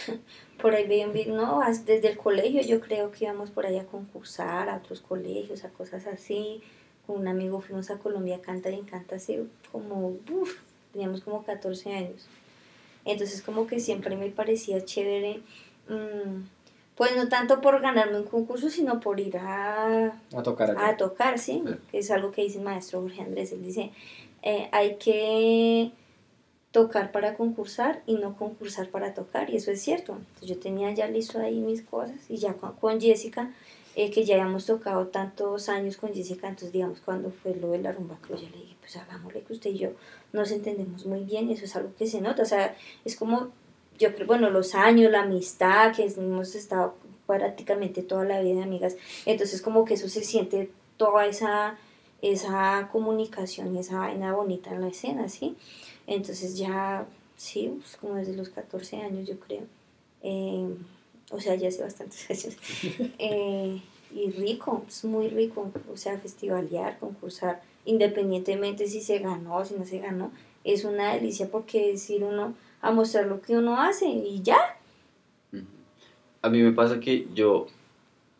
por ahí bien, no, desde el colegio yo creo que íbamos por ahí a concursar a otros colegios, a cosas así. Con un amigo fuimos a Colombia a cantar y encanta así como, uff, teníamos como 14 años. Entonces como que siempre me parecía chévere. Mmm, pues no tanto por ganarme un concurso, sino por ir a, a tocar. A tocar, ¿sí? Que es algo que dice el maestro Jorge Andrés. Él dice, eh, hay que tocar para concursar y no concursar para tocar. Y eso es cierto. Entonces, yo tenía ya listo ahí mis cosas y ya con, Jessica, eh, que ya habíamos tocado tantos años con Jessica, entonces digamos cuando fue lo de la rumba yo le dije, pues hagámosle que usted y yo nos entendemos muy bien, eso es algo que se nota. O sea, es como yo creo, bueno, los años, la amistad, que hemos estado prácticamente toda la vida de amigas, entonces como que eso se siente toda esa, esa comunicación esa vaina bonita en la escena, ¿sí? Entonces ya, sí, pues como desde los 14 años yo creo, eh, o sea, ya hace bastantes años, eh, y rico, es muy rico, o sea, festivalear, concursar, independientemente si se ganó o si no se ganó, es una delicia porque decir uno, a mostrar lo que uno hace y ya. A mí me pasa que yo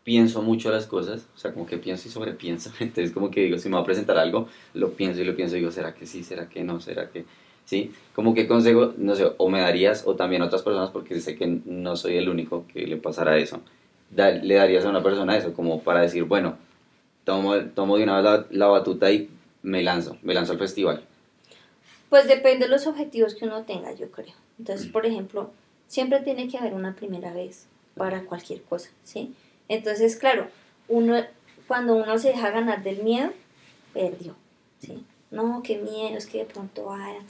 pienso mucho las cosas, o sea, como que pienso y sobrepienso, entonces como que digo, si me va a presentar algo, lo pienso y lo pienso digo, ¿será que sí? ¿Será que no? ¿Será que...? Sí, como que consejo, no sé, o me darías, o también a otras personas, porque sé que no soy el único que le pasará eso, le darías a una persona eso, como para decir, bueno, tomo, tomo de una vez la, la batuta y me lanzo, me lanzo al festival. Pues depende de los objetivos que uno tenga, yo creo. Entonces, por ejemplo, siempre tiene que haber una primera vez para cualquier cosa, ¿sí? Entonces, claro, uno, cuando uno se deja ganar del miedo, perdió, ¿sí? No, qué miedo, es que de pronto vaya,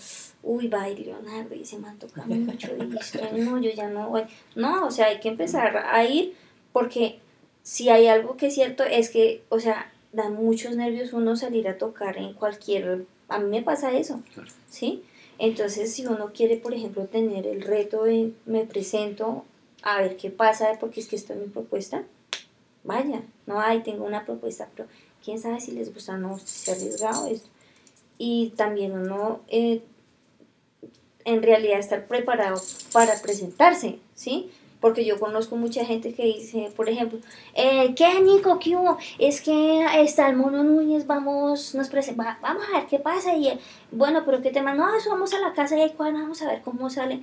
uy, va a ir Leonardo y se me toca mucho y no, yo ya no voy. No, o sea, hay que empezar a ir porque si hay algo que es cierto es que, o sea, da muchos nervios uno salir a tocar en cualquier a mí me pasa eso, ¿sí? Entonces, si uno quiere, por ejemplo, tener el reto de me presento a ver qué pasa, porque es que esto es mi propuesta, vaya, no hay, tengo una propuesta, pero quién sabe si les gusta o no, si se ha arriesgado esto. Y también uno, eh, en realidad, estar preparado para presentarse, ¿sí? Porque yo conozco mucha gente que dice, por ejemplo, eh, ¿qué Nico? ¿Qué hubo? Es que está el Mono Núñez, vamos, nos va, vamos a ver qué pasa. Y bueno, pero ¿qué tema? No, eso vamos a la casa y ahí vamos a ver cómo sale.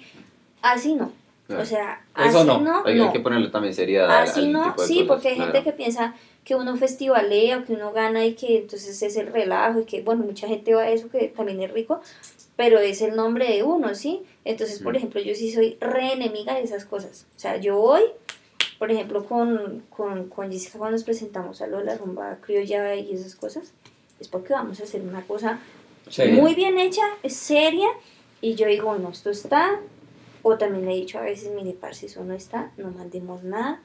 Así no. O sea, así no. hay, que ponerle también seriedad. Así no, sí, porque hay gente que piensa que uno festivalea o que uno gana y que entonces es el relajo y que, bueno, mucha gente va a eso que también es rico, pero es el nombre de uno, ¿sí? Entonces, por ejemplo, yo sí soy re enemiga de esas cosas. O sea, yo voy, por ejemplo, con, con, con Jessica cuando nos presentamos a lo de la rumba criolla y esas cosas, es porque vamos a hacer una cosa muy bien hecha, seria, y yo digo, no, esto está, o también le he dicho a veces, mire, par, si eso no está, no mandemos nada,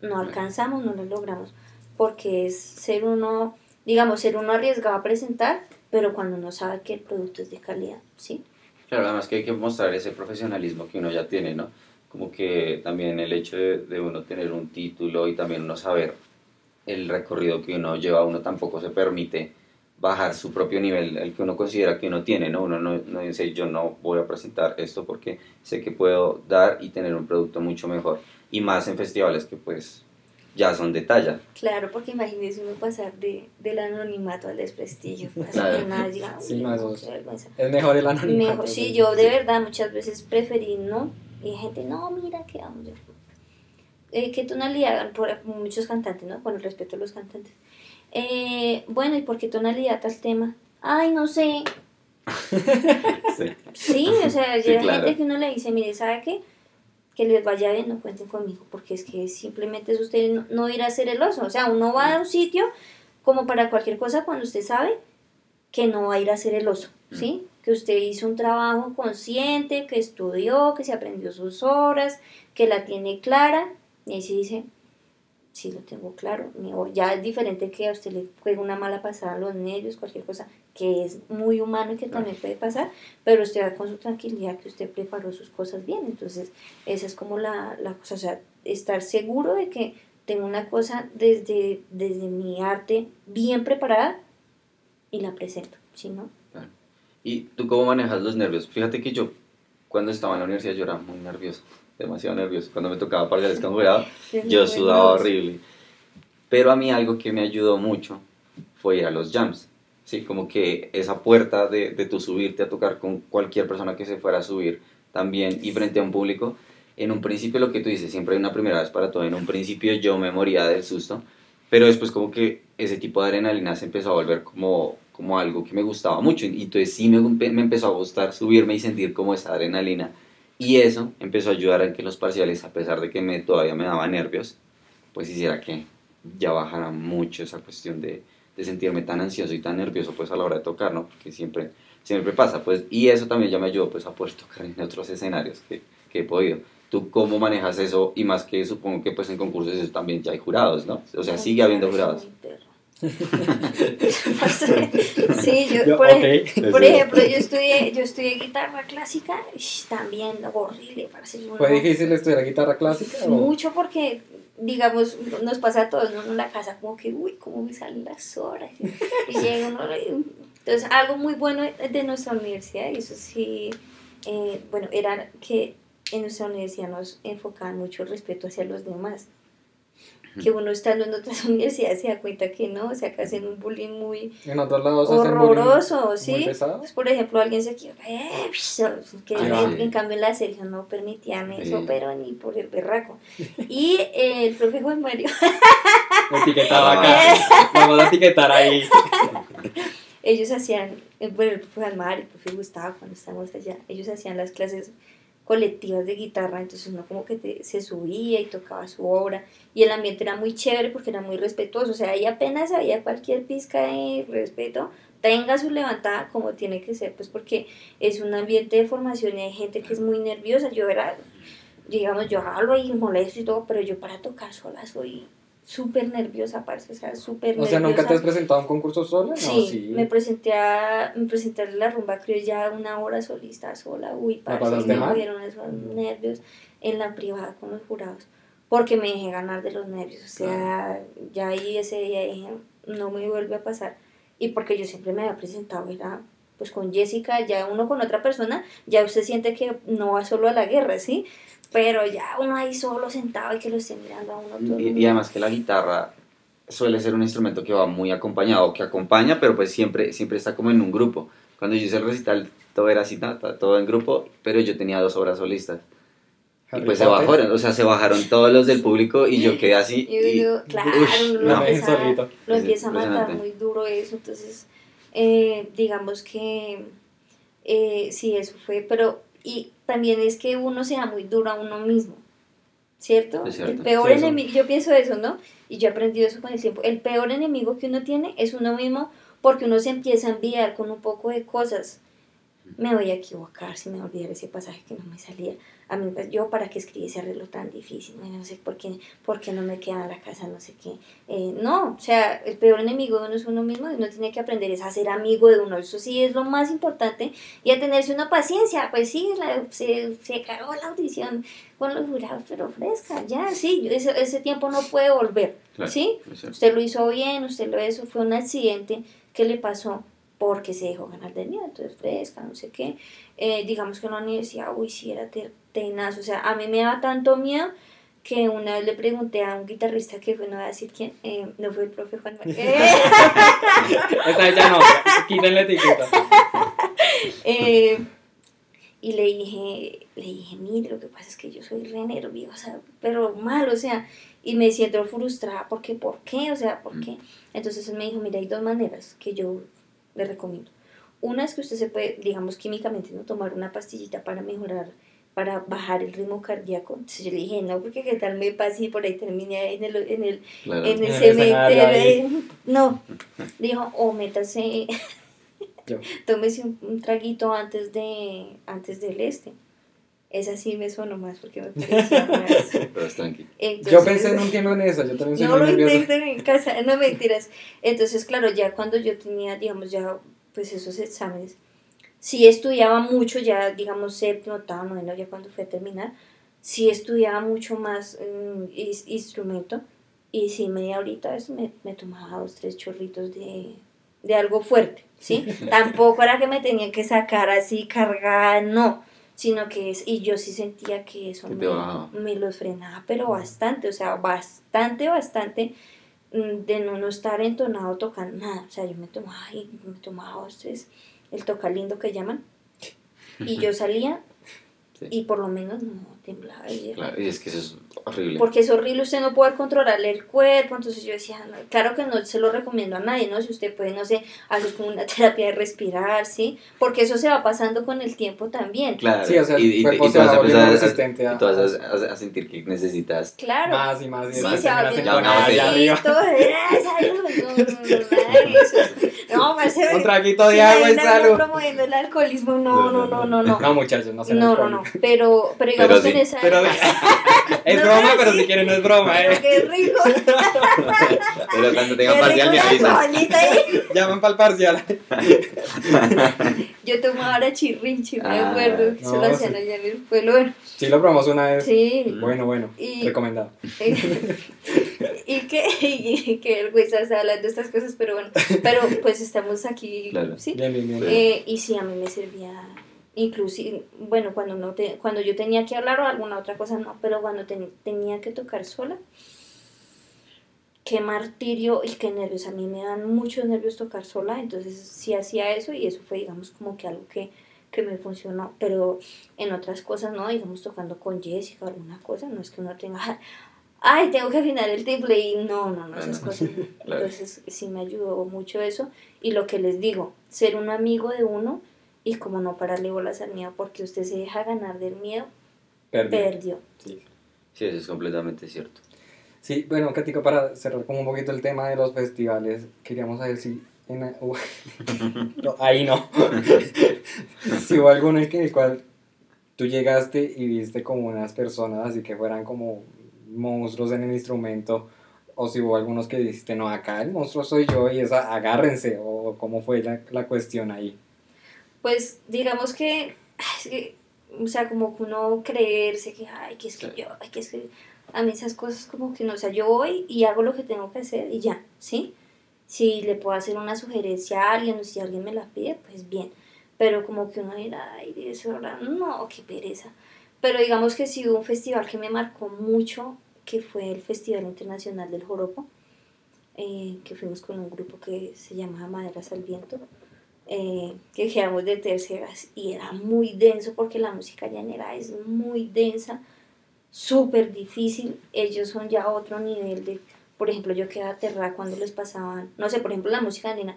no alcanzamos, no lo logramos, porque es ser uno, digamos, ser uno arriesgado a presentar, pero cuando uno sabe que el producto es de calidad, ¿sí? Claro, además que hay que mostrar ese profesionalismo que uno ya tiene, ¿no? Como que también el hecho de, uno tener un título y también uno saber el recorrido que uno lleva, uno tampoco se permite bajar su propio nivel, el que uno considera que uno tiene, ¿no? Uno no, no, dice, yo no voy a presentar esto porque sé que puedo dar y tener un producto mucho mejor. Y más en festivales que pues ya son de talla. Claro, porque imagínese uno pasar de, del anonimato al desprestigio. Claro. sí, es, mejor el anonimato. sí, yo de verdad muchas veces preferí no. Y hay gente, no, mira que vamos. Eh, ¿Qué tonalidad? Por muchos cantantes, ¿no? Con el respeto a los cantantes. Eh, bueno, ¿y por qué tonalidad tal tema? Ay, no sé. sí. sí. o sea, hay gente que uno le dice, mire, ¿sabe qué? Que les vaya bien, no cuenten conmigo, porque es que simplemente es usted no, ir a ser el oso. O sea, uno va a un sitio como para cualquier cosa cuando usted sabe que no va a ir a ser el oso, ¿sí? Que usted hizo un trabajo consciente, que estudió, que se aprendió sus horas, que la tiene clara, y ahí se dice, sí lo tengo claro. Ya es diferente que a usted le juegue una mala pasada a los nervios, cualquier cosa, que es muy humano y que también puede pasar, pero usted va con su tranquilidad que usted preparó sus cosas bien. Entonces, esa es como la, la cosa, o sea, estar seguro de que tengo una cosa desde, desde mi arte bien preparada y la presento, ¿sí no? ¿Y tú cómo manejas los nervios? Fíjate que yo, cuando estaba en la universidad, yo era muy nervioso demasiado nervioso. Cuando me tocaba para el yo sudaba horrible. Pero a mí algo que me ayudó mucho fue ir a los jams. Sí, como que esa puerta de, de tu subirte a tocar con cualquier persona que se fuera a subir también y frente a un público. En un principio lo que tú dices, siempre hay una primera vez para todo. En un principio yo me moría del susto, pero después como que ese tipo de adrenalina se empezó a volver como, como algo que me gustaba mucho. Y entonces sí me, me empezó a gustar subirme y sentir como esa adrenalina y eso empezó a ayudar a que los parciales, a pesar de que me, todavía me daba nervios, pues hiciera que ya bajara mucho esa cuestión de, sentirme tan ansioso y tan nervioso pues a la hora de tocar, ¿no? Porque siempre, siempre pasa, pues, y eso también ya me ayudó pues a poder tocar en otros escenarios que, que he podido. ¿Tú cómo manejas eso? Y más que supongo que pues en concursos eso también ya hay jurados, ¿no? O sea, sigue habiendo jurados. sí, yo, por, ejemplo, yo estudié, yo estudié guitarra clásica y también horrible para ser ¿Fue difícil estudiar guitarra clásica? Mucho porque, digamos, nos pasa a todos, En la casa como que, uy, cómo me salen las horas. Y llega uno, entonces, algo muy bueno de nuestra universidad, y eso sí, eh, bueno, era que en nuestra universidad nos enfocaban mucho el respeto hacia los demás que uno estando en otras universidades se da cuenta que no, o sea, que hacen un bullying muy en otros lados horroroso, ¿sí? Pues, por ejemplo, alguien se quiere, eh, que en, cambio en la Sergio no permitían eso, pero ni por el berraco. Y el profe Juan Mario. etiquetaba acá, vamos a etiquetar ahí. ellos hacían, eh, bueno, el profe Juan Mario, el profe Gustavo, cuando estábamos allá, ellos hacían las clases colectivas de guitarra, entonces uno como que se subía y tocaba su obra y el ambiente era muy chévere porque era muy respetuoso, o sea, ahí apenas había cualquier pizca de respeto, tenga su levantada como tiene que ser, pues porque es un ambiente de formación y hay gente que es muy nerviosa, yo era, digamos, yo hablo ahí molesto y todo, pero yo para tocar sola soy súper nerviosa, parce, o sea, súper nerviosa. O sea, ¿nunca te has presentado a un concurso sola? Sí, me presenté a, me presenté a la rumba creo ya una hora solista sola, uy, parce, me cogieron esos nervios en la privada con los jurados, porque me dejé ganar de los nervios, o sea, ya ahí ese día dije, no me vuelve a pasar, y porque yo siempre me había presentado, era pues con Jessica, ya uno con otra persona, ya usted siente que no va solo a la guerra, ¿sí? Pero ya uno ahí solo sentado y que lo esté mirando a uno todo. Y, y además que la guitarra suele ser un instrumento que va muy acompañado, que acompaña, pero pues siempre, siempre está como en un grupo. Cuando yo hice el recital, todo era así, todo en grupo, pero yo tenía dos obras solistas. Y Harry pues se Potter. bajaron, o sea, se bajaron todos los del público y yo quedé así. Y yo y- digo, claro, ush, no, lo, me empieza, lo empieza a matar muy duro eso, entonces eh, digamos que eh, sí, eso fue, pero y también es que uno sea muy duro a uno mismo, ¿cierto? El peor Sí, enemigo, yo pienso eso, ¿no? Y yo he aprendido eso con el tiempo, el peor enemigo que uno tiene es uno mismo porque uno se empieza a enviar con un poco de cosas. Me voy a equivocar si me voy a olvidar ese pasaje que no me salía. A mí, pues, yo para qué escribí ese arreglo tan difícil, no sé por qué, por qué no me queda en la casa, no sé qué. Eh, no, o sea, el peor enemigo de uno es uno mismo y uno tiene que aprender es a ser amigo de uno. Eso sí es lo más importante y a tenerse una paciencia. Pues sí, la- se, se cagó la audición con los jurados, pero fresca, ya, sí, ese, ese tiempo no puede volver, Claro, ¿sí? Usted lo hizo bien, usted lo hizo, fue un accidente que le pasó porque se dejó ganar del miedo, entonces fresca, no sé qué. Eh, digamos que en la universidad, uy, sí era te- tenaz, o sea, a mí me daba tanto miedo que una vez le pregunté a un guitarrista que fue, no voy a decir quién, eh, no fue el profe Juan Manuel, Esta vez ya no, quítenle la etiqueta. Eh, y le dije, le dije, mire, lo que pasa es que yo soy re nerviosa, pero mal, o sea, y me siento frustrada porque, ¿por qué? O sea, ¿por qué? Entonces él me dijo, mira, hay dos maneras que yo le recomiendo. Una es que usted se puede, digamos, químicamente, ¿no? Tomar una pastillita para mejorar, para bajar el ritmo cardíaco. Entonces yo le dije, no, porque qué tal me pase y por ahí termine en el, en el, Claro. en el cementerio. ahí. No, dijo, o métase, tómese un, un traguito antes de antes del este. Esa sí me sonó más porque me parecía más. Pero es tranquilo. Entonces, Yo pensé en un tiempo en eso, yo también soy no muy lo intenten en casa, no mentiras. Entonces, claro, ya cuando yo tenía, digamos, ya pues esos exámenes, sí estudiaba mucho, ya digamos séptimo, octavo, noveno, ya cuando fue a terminar, sí estudiaba mucho más mm, is- instrumento y sí media horita veces me, me tomaba dos, tres chorritos de, de algo fuerte, ¿sí? Tampoco era que me tenía que sacar así cargada, no, sino que es, y yo sí sentía que eso me, me los frenaba, pero bastante, o sea, bastante, bastante mm, de no, no estar entonado tocando nada, o sea, yo me tomaba, y me tomaba el toca lindo que llaman, y yo salía Sí. y por lo menos no temblaba y Claro, y es que eso es horrible. porque es horrible usted no poder controlarle el cuerpo, entonces yo decía, no, claro que no se lo recomiendo a nadie, ¿no? Si usted puede, no sé, hacer como una terapia de respirar, ¿sí? Porque eso se va pasando con el tiempo también. Claro, Sí, o sea, el y, y, te- y cuerpo te se vas va a empezar a- resistente a- y tú vas a, a- a sentir que necesitas Claro. Más y más y Sí, más. se va salud, no, no, no, nada de eso. No, Marcelo, Un traguito de agua y salud. promoviendo el alcoholismo, no, no, no, no, no. No, muchachos, no se No, no, no, pero, pero digamos Pero que en Pero es No, broma, pero si quieren no es broma, eh. qué rico, pero cuando qué tenga rico parcial me ahí. Llaman para el parcial. Yo tomaba ahora chirrinchi, me Ah, acuerdo, que no, se lo hacían sí. allá en el pueblo. Bueno, Sí, lo probamos una vez. Sí, Bueno, bueno. Y- Recomendado. y que, y que vergüenza estar hablando de estas cosas, pero bueno, pero pues estamos aquí, Claro. ¿sí? Bien, bien, bien. Eh, y sí, a mí me servía, inclusive, bueno, cuando, no te, cuando yo tenía que hablar o alguna otra cosa, no, pero cuando ten- tenía que tocar sola, qué martirio y qué nervios, a mí me dan muchos nervios tocar sola, entonces sí hacía eso y eso fue, digamos, como que algo que, que me funcionó, pero en otras cosas, no, digamos, tocando con Jessica o alguna cosa, no es que uno tenga, ay, tengo que afinar el triple y no, no, no, esas cosas. Claro. Entonces sí me ayudó mucho eso y lo que les digo, ser un amigo de uno y como no pararle bolas al miedo porque usted se deja ganar del miedo, Perdido. perdió. Sí, eso es completamente cierto. Sí, bueno, Catico, para cerrar como un poquito el tema de los festivales, queríamos saber si en, uh, no, ahí no. si hubo alguno en que- el cual tú llegaste y viste como unas personas así que fueran como monstruos en el instrumento, o si hubo algunos que dijiste, no, acá el monstruo soy yo y esa, agárrense, o cómo fue la, la cuestión ahí. Pues digamos que, que, o sea, como que uno creerse que, ay, que es que yo, ay, que es que a mí esas cosas como que no, o sea, yo voy y hago lo que tengo que hacer y ya, ¿sí? Si le puedo hacer una sugerencia a alguien o si alguien me la pide, pues bien. pero como que uno dirá, ay, eso, ahora, no, qué pereza. Pero digamos que sí hubo un festival que me marcó mucho, que fue el Festival Internacional del Joropo, eh, que fuimos con un grupo que se llamaba Maderas al Viento, eh, que quedamos de terceras y era muy denso porque la música llanera es muy densa, súper difícil, ellos son ya otro nivel de, por ejemplo, yo quedaba aterrada cuando les pasaban, no sé, por ejemplo, la música andina,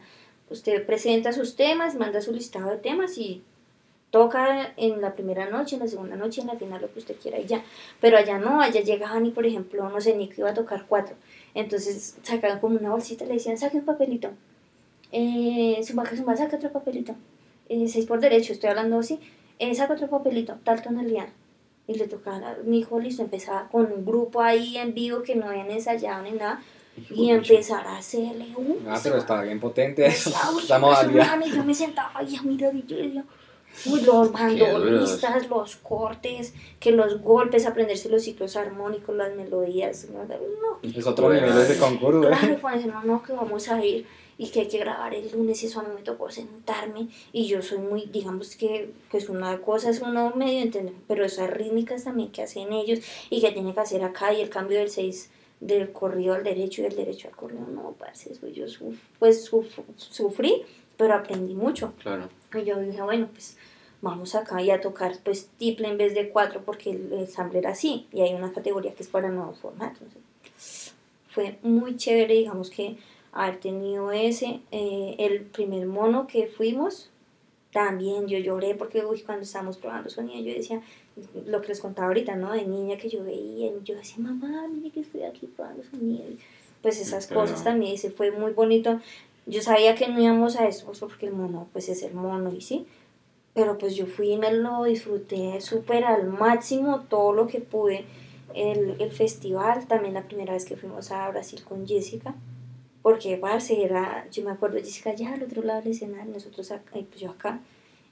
usted presenta sus temas, manda su listado de temas y toca en la primera noche, en la segunda noche, en la final, lo que usted quiera y ya. Pero allá no, allá llegaban y, por ejemplo, no sé, Nico iba a tocar cuatro. Entonces sacaban como una bolsita, le decían, saque un papelito. Eh, su suma, saca otro papelito. Eh, seis por derecho, estoy hablando así. Eh, saca otro papelito, tal tonalidad. Y le tocaba, mi hijo listo, empezaba con un grupo ahí en vivo que no habían ensayado ni nada y empezar a hacerle un... Ah, pero estaba bien potente eso, la modalidad. Yo me sentaba ahí a mirar y yo decía, Uy, los bandolistas, los cortes, que los golpes, aprenderse los ciclos armónicos, las melodías. No, es otro nivel de concurso. ¿eh? Claro, no, no, que vamos a ir y que hay que grabar el lunes y eso a mí me tocó sentarme y yo soy muy, digamos que pues una cosa es uno medio entender, pero esas rítmicas también que hacen ellos y que tiene que hacer acá y el cambio del 6 del corrido al derecho y del derecho al corrido, no, parce, eso yo pues sufrí, pero aprendí mucho. Claro. Y yo dije, bueno, pues vamos acá y a tocar pues triple en vez de cuatro porque el, el era así y hay una categoría que es para nuevos formatos. Fue muy chévere, digamos que haber tenido ese. Eh, el primer mono que fuimos, también yo lloré porque uy, cuando estábamos probando sonido yo decía, lo que les contaba ahorita, ¿no? De niña que yo veía, y yo decía, mamá, mire que estoy aquí probando sonido. Pues esas cosas también, ese fue muy bonito. Yo sabía que no íbamos a eso, pues, porque el mono, pues es el mono, y sí. Pero pues yo fui y me lo disfruté súper al máximo, todo lo que pude. El, el, festival, también la primera vez que fuimos a Brasil con Jessica, porque, parce, era, yo me acuerdo, Jessica ya al otro lado del escenario, nosotros acá, y pues yo acá,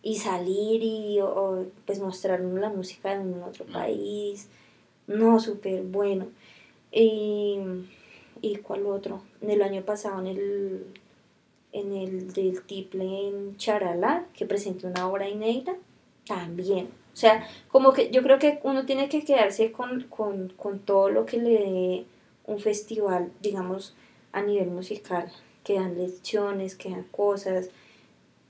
y salir y o, pues mostrarnos la música de un otro país, no, súper bueno. Y, y cuál otro, en el año pasado en el en el del Tiple en Charalá, que presentó una obra inédita, también. O sea, como que yo creo que uno tiene que quedarse con, con, con todo lo que le dé un festival, digamos, a nivel musical, que dan lecciones, que dan cosas,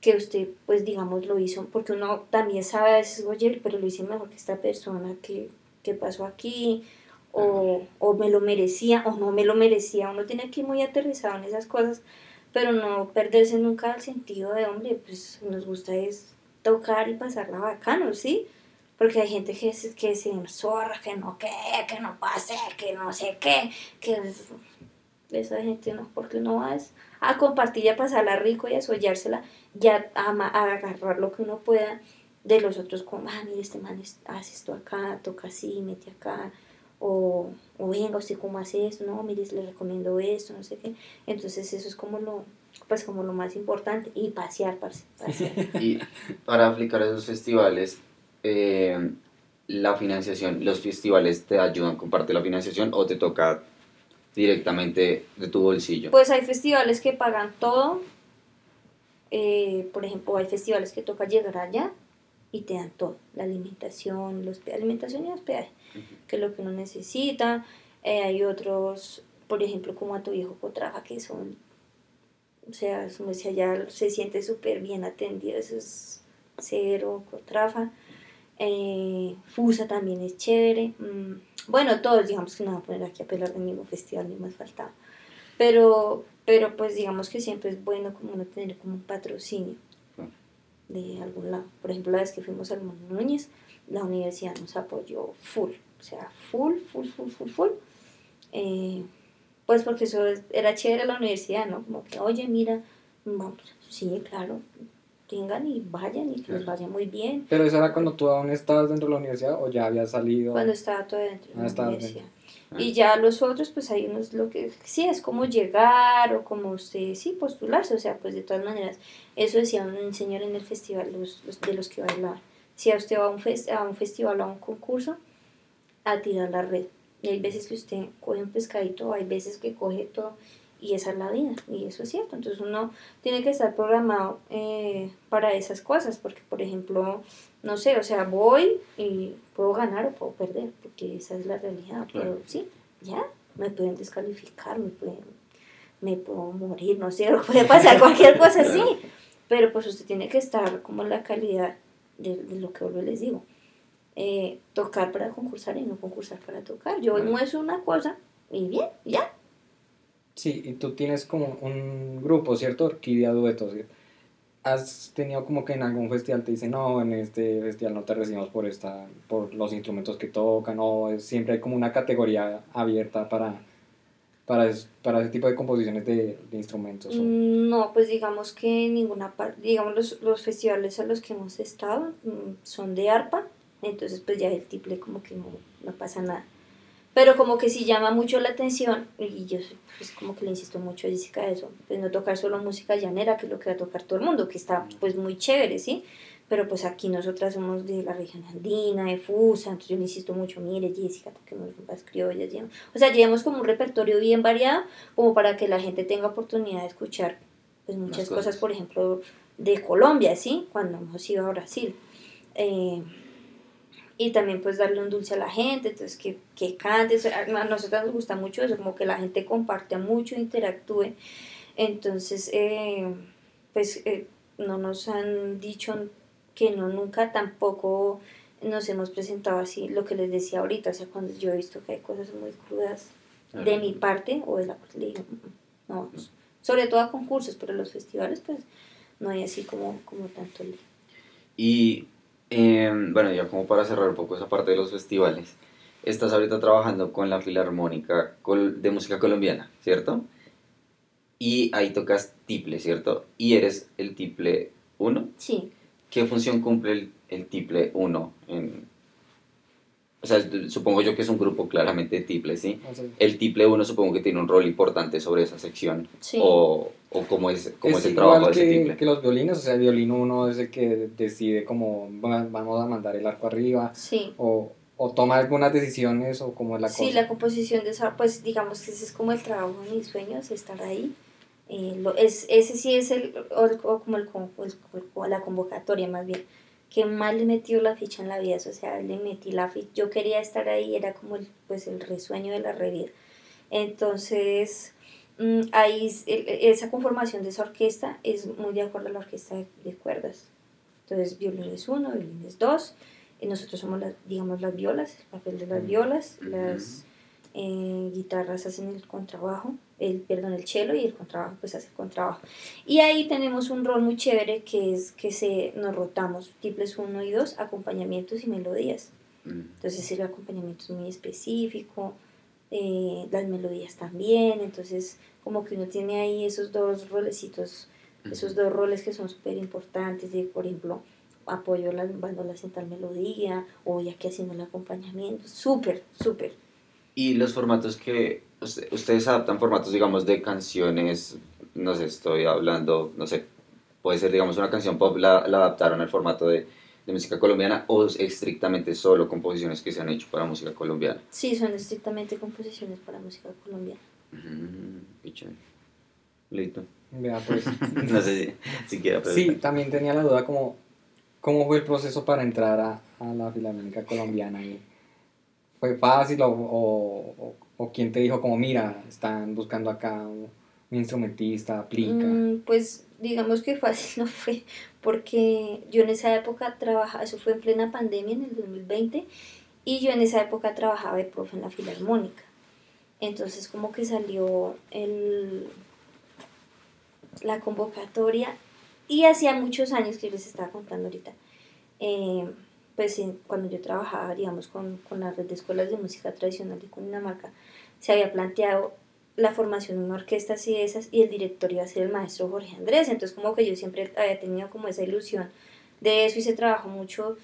que usted, pues, digamos, lo hizo, porque uno también sabe a veces, oye, pero lo hice mejor que esta persona, que, que pasó aquí, o, o me lo merecía, o no me lo merecía, uno tiene que ir muy aterrizado en esas cosas, pero no perderse nunca el sentido de, hombre, pues nos gusta es tocar y pasarla bacano, ¿sí? Porque hay gente que, que se zorra, que no, que, que no pase, que no sé qué, que esa gente no, porque no vas a compartir y a pasarla rico y a sollársela, ya a, agarrar lo que uno pueda de los otros, como, ah, mire, este man hace esto acá, toca así, mete acá, o, o venga, usted cómo hace esto, no, mire, le recomiendo esto, no sé qué. Entonces eso es como lo, pues como lo más importante, y pasear, pasear. y para aplicar esos festivales, eh, la financiación, los festivales te ayudan a compartir la financiación o te toca directamente de tu bolsillo? Pues hay festivales que pagan todo. Eh, por ejemplo, hay festivales que toca llegar allá y te dan todo, la alimentación, los alimentación y hospedaje, que es lo que uno necesita. Eh, hay otros, por ejemplo, como a tu viejo Cotrafa, que son, o sea, ya se siente súper bien atendido, eso es cero, Cotrafa. Eh, Fusa también es chévere. Mm, bueno, todos digamos que no voy a poner aquí a pelar del mismo festival, ni más faltaba. Pero, pero pues digamos que siempre es bueno como no tener como un patrocinio de algún lado. Por ejemplo, la vez que fuimos al Mono Núñez, la universidad nos apoyó full, o sea, full, full, full, full, full. Eh, pues porque eso era chévere la universidad, ¿no? Como que, oye, mira, vamos, sí, claro, tengan y vayan y que les vaya muy bien. Pero eso era cuando tú aún estabas dentro de la universidad o ya habías salido. Cuando estaba todavía dentro de la universidad. Y ya los otros, pues hay unos, lo que sí, es como llegar o como usted, sí, postularse, o sea, pues de todas maneras, eso decía un señor en el festival los, de los que bailaban. Si usted va a un, fest, a un festival o a un concurso, a tirar la red. Y hay veces que usted coge un pescadito, hay veces que coge todo y esa es la vida, y eso es cierto. Entonces uno tiene que estar programado eh, para esas cosas, porque por ejemplo, no sé, o sea, voy y puedo ganar o puedo perder, porque esa es la realidad. Pero sí, ya, me pueden descalificar, me pueden, me puedo morir, no sé, puede pasar cualquier cosa así. Pero pues usted tiene que estar como en la calidad de, lo que yo les digo. Eh, tocar para concursar y no concursar para tocar. Yo no es una cosa y bien, ya, Sí, y tú tienes como un grupo, ¿cierto? Orquídea Duetos. ¿Has tenido como que en algún festival te dicen, no, en este festival no te recibimos por, esta, por los instrumentos que tocan, o siempre hay como una categoría abierta para, para, para ese tipo de composiciones de, instrumentos? Mm, no, pues digamos que ninguna parte, digamos los, los festivales a los que hemos estado mm, son de arpa, entonces pues ya el tiple como que no pasa nada pero como que sí llama mucho la atención y yo pues como que le insisto mucho a Jessica eso, pues no tocar solo música llanera, que es lo que va a tocar todo el mundo, que está pues muy chévere, ¿sí? Pero pues aquí nosotras somos de la región andina, de Fusa, entonces yo le insisto mucho, mire Jessica, no las criollas, o sea, llevamos como un repertorio bien variado, como para que la gente tenga oportunidad de escuchar pues muchas cosas. por ejemplo, de Colombia, ¿sí? Cuando hemos ido a Brasil. Eh, y también pues darle un dulce a la gente, entonces que, que cante, a nosotros nos gusta mucho eso, como que la gente comparte mucho, interactúe, entonces eh, pues eh, no nos han dicho que no, nunca tampoco nos hemos presentado así, lo que les decía ahorita, o sea, cuando yo he visto que hay cosas muy crudas de mi parte o de la parte, le digo, mm, mm, no, sobre todo a concursos, pero los festivales pues no hay así como, como tanto Y Em, bueno, ya como para cerrar un poco esa parte de los festivales, estás ahorita trabajando con la Filarmónica de Música Colombiana, ¿cierto? Y ahí tocas tiple, ¿cierto? Y eres el tiple 1. Sí. ¿Qué función cumple el, el tiple 1 en, o sea, supongo yo que es un grupo claramente tiple, ¿sí? Ah, el tiple 1 supongo que tiene un rol importante sobre esa sección. Sí. O, o cómo es, cómo es, el trabajo de ese tiple. que los violines, o sea, el violín 1 es el que decide cómo vamos a mandar el arco arriba. Sí. O, o toma algunas decisiones o cómo es la cosa. Sí, la composición de esa, pues digamos que ese es como el trabajo de mis sueños, estar ahí. Eh, lo, es, ese sí es el, o, como el, el, la convocatoria más bien que más le metió la ficha en la vida, o sea, le metí la ficha, yo quería estar ahí, era como el, pues el resueño de la revida. Entonces, ahí esa conformación de esa orquesta es muy de acuerdo a la orquesta de, cuerdas. Entonces, violines 1, violines 2, y nosotros somos, las, digamos, las violas, el papel de las violas, las eh, guitarras hacen el contrabajo, el, perdón, el cello y el contrabajo pues hace el contrabajo. Y ahí tenemos un rol muy chévere que es que se, nos rotamos, tiples 1 y 2, acompañamientos y melodías. Mm. Entonces el acompañamiento es muy específico, eh, las melodías también, entonces como que uno tiene ahí esos dos rolecitos, esos dos roles que son súper importantes, de por ejemplo apoyo las bandolas en tal melodía o ya que haciendo el acompañamiento, súper, súper. Y los formatos que ustedes adaptan formatos, digamos, de canciones, no sé, estoy hablando, no sé, puede ser, digamos, una canción pop, la, la adaptaron al formato de, de, música colombiana o estrictamente solo composiciones que se han hecho para música colombiana. Sí, son estrictamente composiciones para música colombiana. Listo. Vea, pues. no sé si, si quiera Sí, también tenía la duda como, ¿cómo fue el proceso para entrar a, a la Filarmónica Colombiana? Y, fue fácil o, o, o, quién te dijo como, mira, están buscando acá un, instrumentista, aplica? Mm, pues digamos que fácil no fue, porque yo en esa época trabajaba, eso fue en plena pandemia en el 2020, y yo en esa época trabajaba de profe en la filarmónica. Entonces como que salió el, la convocatoria y hacía muchos años que les estaba contando ahorita. Eh, pues cuando yo trabajaba, digamos, con, con la red de escuelas de música tradicional de Cundinamarca, se había planteado la formación de una orquesta así de esas y el director iba a ser el maestro Jorge Andrés, entonces como que yo siempre había tenido como esa ilusión de eso y se trabajó mucho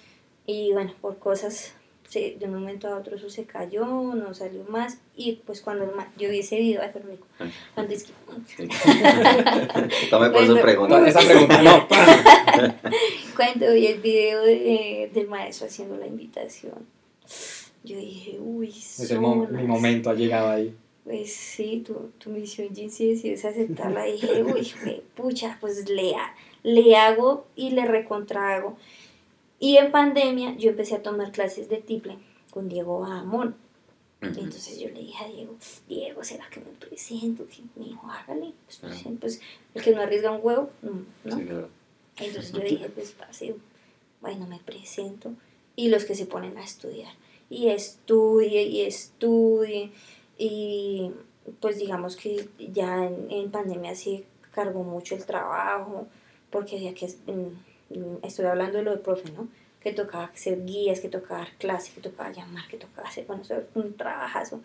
y bueno, por cosas de un momento a otro eso se cayó, no salió más y pues cuando yo vi ese video, ay, pero cuando es que... Tome por su pregunta. Esa pregunta no. cuando vi el video de, del maestro haciendo la invitación, yo dije, uy, Ese mi momento ha llegado ahí. Pues sí, tu, tu misión, Jinsi, decides aceptarla. Y dije, uy, pucha, pues le, le hago y le recontrago. Y en pandemia yo empecé a tomar clases de tiple con Diego Amón. Entonces yo le dije a Diego, Diego, ¿será que me presento? me dijo, hágale. Pues, pues, pues, el que no arriesga un huevo, no. Entonces yo dije, pues pase, bueno, me presento. Y los que se ponen a estudiar. Y estudie, y estudie. Y pues digamos que ya en, pandemia sí cargó mucho el trabajo, porque ya que estoy hablando de lo de profe, ¿no? Que tocaba hacer guías, que tocaba dar clases, que tocaba llamar, que tocaba hacer, bueno, eso un trabajazo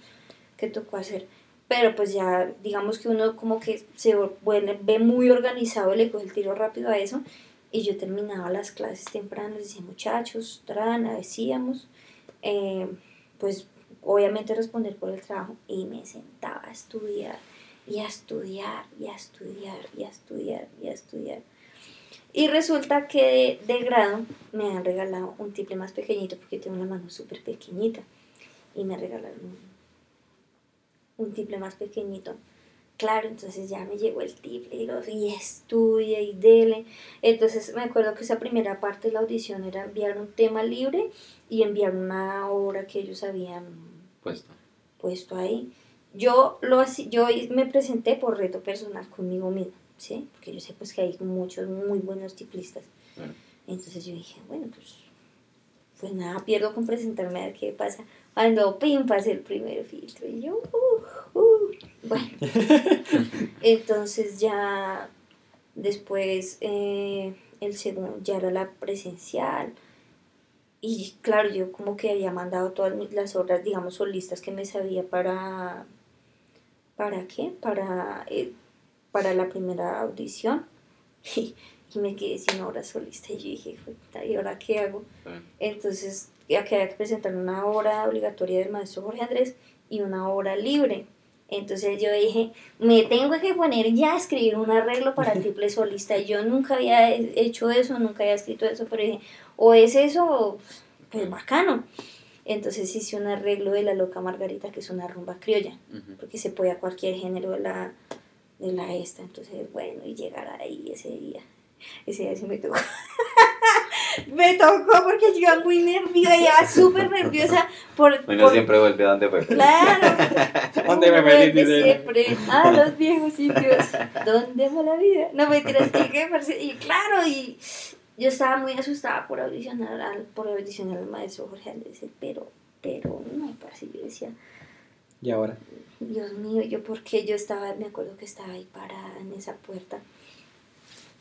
que tocó hacer. Pero pues ya, digamos que uno como que se bueno, ve muy organizado, le coge el tiro rápido a eso. Y yo terminaba las clases temprano, decía, muchachos, trana, decíamos, eh, pues obviamente responder por el trabajo y me sentaba a estudiar y a estudiar y a estudiar y a estudiar y a estudiar. Y resulta que de, grado me han regalado un tiple más pequeñito porque tengo una mano súper pequeñita y me regalaron un, un tiple más pequeñito. Claro, entonces ya me llegó el tiple y, los, y estudia y dele. Entonces me acuerdo que esa primera parte de la audición era enviar un tema libre y enviar una obra que ellos habían puesto, puesto ahí. Yo, lo, yo me presenté por reto personal conmigo misma, ¿sí? Porque yo sé pues que hay muchos muy buenos tiplistas. Entonces yo dije, bueno, pues, pues nada, pierdo con presentarme a ver qué pasa. Cuando pim pasa el primer filtro y yo, uh, uh, bueno. Entonces ya después eh, el segundo ya era la presencial y claro, yo como que había mandado todas las obras, digamos, solistas que me sabía para... ¿Para qué? Para, eh, para la primera audición. Y, me quedé sin obra solista. Y yo dije, ¿y ahora qué hago? Entonces, ya que había que presentar una obra obligatoria del maestro Jorge Andrés y una obra libre. Entonces yo dije, me tengo que poner ya a escribir un arreglo para el triple solista. Yo nunca había hecho eso, nunca había escrito eso, pero dije, o es eso, pues bacano. Entonces hice un arreglo de La Loca Margarita, que es una rumba criolla, porque se puede a cualquier género de la, de la esta. Entonces, bueno, y llegar ahí ese día. Ese día sí me tocó. me tocó porque yo iba muy nerviosa, iba súper nerviosa. Por, bueno, siempre vuelve a donde fue. Claro. ¿Dónde me feliz? Siempre. Ah, los viejos sitios. ¿Dónde va la vida? No me tiras que Y claro, y yo estaba muy asustada por audicionar al, por audicionar al maestro Jorge Andrés, pero, pero no, así yo decía. ¿Y ahora? Dios mío, yo porque yo estaba, me acuerdo que estaba ahí parada en esa puerta.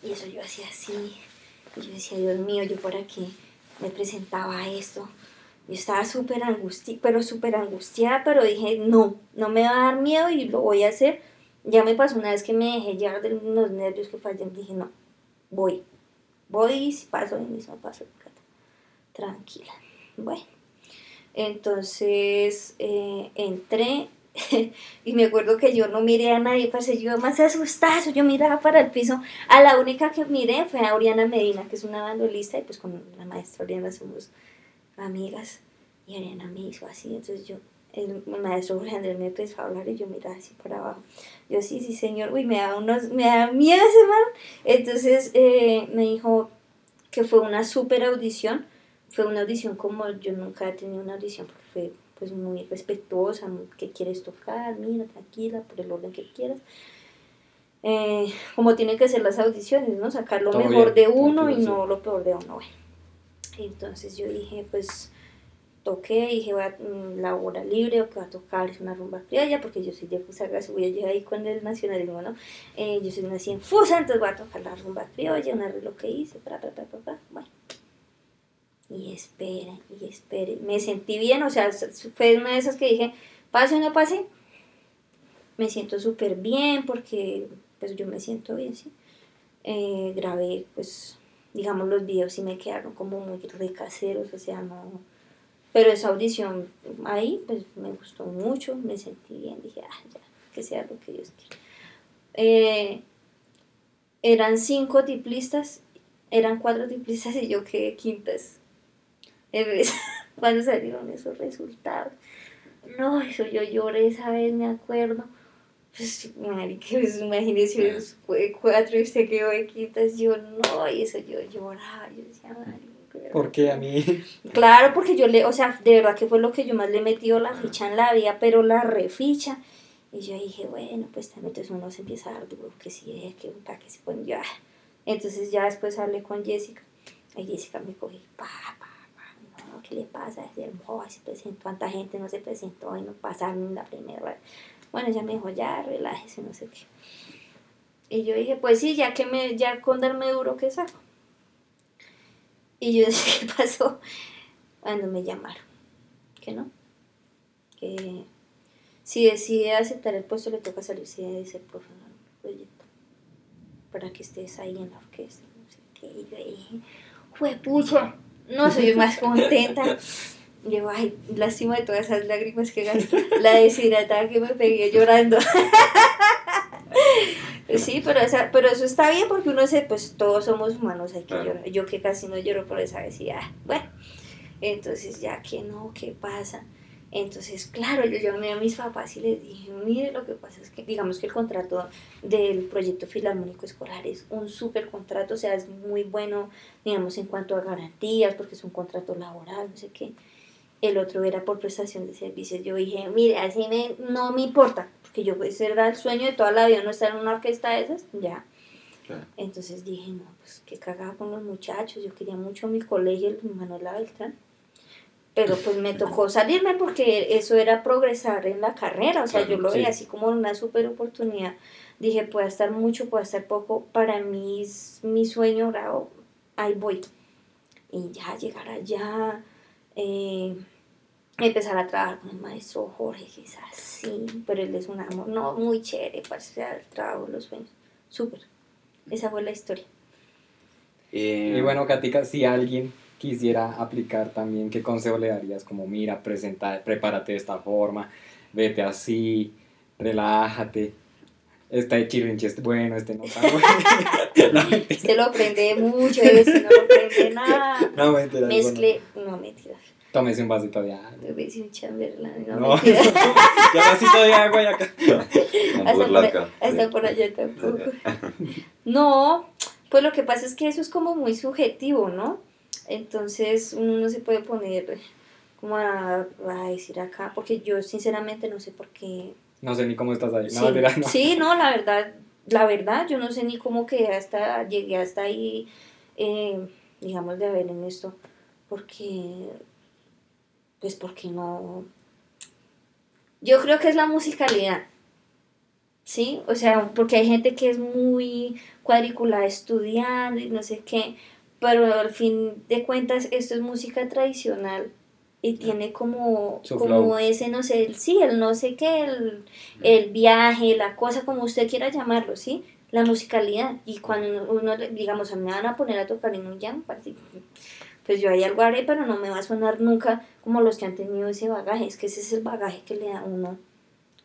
Y eso yo hacía así. Y yo decía, Dios mío, yo por aquí me presentaba esto. Yo estaba súper angustiada, pero súper angustiada, pero dije, no, no me va a dar miedo y lo voy a hacer. Ya me pasó una vez que me dejé llevar de los nervios que fallan, dije, no, voy voy y paso y mismo paso tranquila. Bueno, entonces eh, entré y me acuerdo que yo no miré a nadie, pues yo más asustada, yo miraba para el piso. A la única que miré fue a Oriana Medina, que es una bandolista, y pues con la maestra Oriana somos amigas. Y Oriana me hizo así, entonces yo, el maestro Jorge Andrés me empezó a hablar y yo miraba así para abajo. Yo, sí, sí, señor, uy, me da, unos, me da miedo ese man. Entonces eh, me dijo que fue una super audición. Fue una audición como yo nunca he tenido una audición, porque fue pues muy respetuosa, que quieres tocar, mira, tranquila, por el orden que quieras. Eh, como tienen que ser las audiciones, ¿no? Sacar lo mejor de uno y no lo peor de uno. Bueno. Entonces yo dije, pues toqué, dije, voy a mm, la hora libre o que va a tocar una rumba criolla, porque yo soy de Fusagas, voy a llegar ahí con el nacionalismo, ¿no? Eh, yo soy nací en Fusa, entonces voy a tocar la rumba criolla, un arreglo que hice, para, para, para, para, bueno. Y espera, y espere. Me sentí bien, o sea, fue una de esas que dije, pase o no pase, me siento súper bien porque pues yo me siento bien, ¿sí? Eh, grabé, pues, digamos, los videos sí me quedaron como muy recaseros, o sea, no pero esa audición ahí, pues me gustó mucho, me sentí bien, dije, ah, ya, que sea lo que Dios quiera. Eh, eran cinco tiplistas, eran cuatro tiplistas y yo quedé quintas. Cuando salieron esos resultados, No, eso yo lloré esa vez, me acuerdo. Pues, marica, pues imagínese, fue cuatro y usted quedó de quitas, yo no, y eso yo lloraba, yo decía, marica. ¿Por qué a mí? Claro, porque yo le, o sea, de verdad que fue lo que yo más le metido la ficha en la vida, pero la reficha. Y yo dije, bueno, pues también entonces uno se empieza a dar duro, que sí, es que un que se pone ya. Entonces ya después hablé con Jessica, y Jessica me cogí, pa, pa, pa, no, ¿qué le pasa? Es hermoso, se presentó, cuánta gente no se presentó y no pasaron la primera vez. Bueno, ella me dijo, ya, relájese, no sé qué. Y yo dije, pues sí, ya que me, ya con darme duro, ¿qué saco? Y yo dije, ¿qué pasó? Cuando me llamaron, que no, que si decide aceptar el puesto le toca salirse de ese proyecto para que estés ahí en la orquesta, no sé qué. Y yo dije, fue pucha, no soy más contenta. Llevo, ay, lástima de todas esas lágrimas que gasté. La deshidratada que me pegué llorando. sí, pero, esa, pero eso está bien porque uno se, pues todos somos humanos, hay que llorar. Yo que casi no lloro por esa vez y ah, bueno. Entonces ya que no, ¿qué pasa? Entonces, claro, yo llamé a mis papás y les dije, mire, lo que pasa es que, digamos que el contrato del proyecto filarmónico escolar es un súper contrato, o sea, es muy bueno, digamos, en cuanto a garantías, porque es un contrato laboral, no sé qué. El otro era por prestación de servicios. Yo dije, mire, así me, no me importa, porque yo pues era el sueño de toda la vida no estar en una orquesta de esas, ya. Entonces dije, no, pues qué cagaba con los muchachos, yo quería mucho mi colegio, el Manuela Beltrán pero pues me tocó salirme porque eso era progresar en la carrera, o sea, yo lo veía así como una super oportunidad. Dije, puede estar mucho, puede estar poco, para mí es mi sueño, bravo, ahí voy. Y ya llegar allá, eh, empezar a trabajar con el maestro Jorge, quizás sí, pero él es un amor, no, muy chévere, para el trabajo, los sueños, súper. Esa fue la historia. Eh, y bueno, Katica, si alguien quisiera aplicar también, ¿qué consejo le darías? Como, mira, presenta, prepárate de esta forma, vete así, relájate. Este chirrinche es bueno, este no está bueno. no, este lo aprende mucho, este no lo aprende nada. No, mentira. Mezcle, no, mentira. Tómese un vasito de agua. Tómese un chamberlain, no, no ya vasito de agua y acá. hasta, por, hasta por allá tampoco. No, pues lo que pasa es que eso es como muy subjetivo, ¿no? Entonces uno no se puede poner como a, decir acá, porque yo sinceramente no sé por qué. No sé ni cómo estás ahí. Sí, no, sí, no la verdad, la verdad, yo no sé ni cómo que hasta, llegué hasta ahí, eh, digamos, de haber en esto, porque, pues porque no, yo creo que es la musicalidad, ¿sí? O sea, porque hay gente que es muy cuadriculada estudiando y no sé qué, pero al fin de cuentas esto es música tradicional y tiene como, como ese, no sé, el, sí, el no sé qué, el, el, viaje, la cosa, como usted quiera llamarlo, ¿sí? La musicalidad. Y cuando uno, digamos, a mí me van a poner a tocar en un jam, pues yo ahí algo haré, pero no me va a sonar nunca como los que han tenido ese bagaje. Es que ese es el bagaje que le da a uno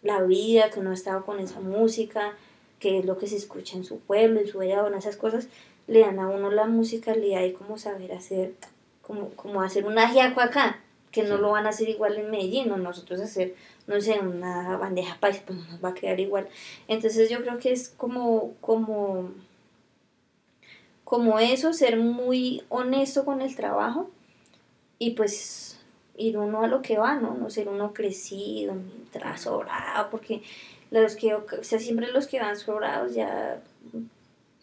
la vida, que uno ha estado con esa música, que es lo que se escucha en su pueblo, en su vida, esas cosas le dan a uno la musicalidad y como saber hacer, como, como hacer un ajiaco acá, que no lo van a hacer igual en Medellín, o nosotros hacer, no sé, una bandeja paisa, pues no nos va a quedar igual. Entonces yo creo que es como, como, como eso, ser muy honesto con el trabajo y pues ir uno a lo que va, ¿no? No ser uno crecido, mientras sobrado, porque los que, o sea, siempre los que van sobrados ya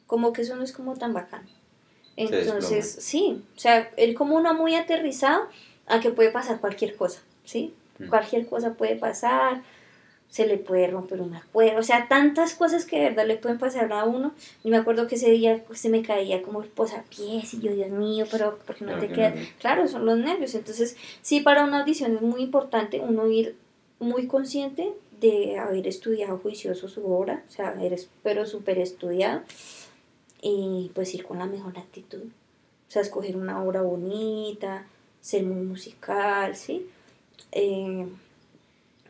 como que eso no es como tan bacán. Entonces, sí, o sea, él como uno muy aterrizado a que puede pasar cualquier cosa, ¿sí? Mm. Cualquier cosa puede pasar, se le puede romper una cuerda, o sea, tantas cosas que de verdad le pueden pasar a uno. Y me acuerdo que ese día se me caía como el posapiés y yo, Dios mío, pero porque no te queda. Claro, son los nervios. Entonces, sí, para una audición es muy importante uno ir muy consciente de haber estudiado juicioso su obra, o sea, eres pero súper estudiado y pues ir con la mejor actitud. O sea, escoger una obra bonita, ser muy musical, ¿sí? Eh,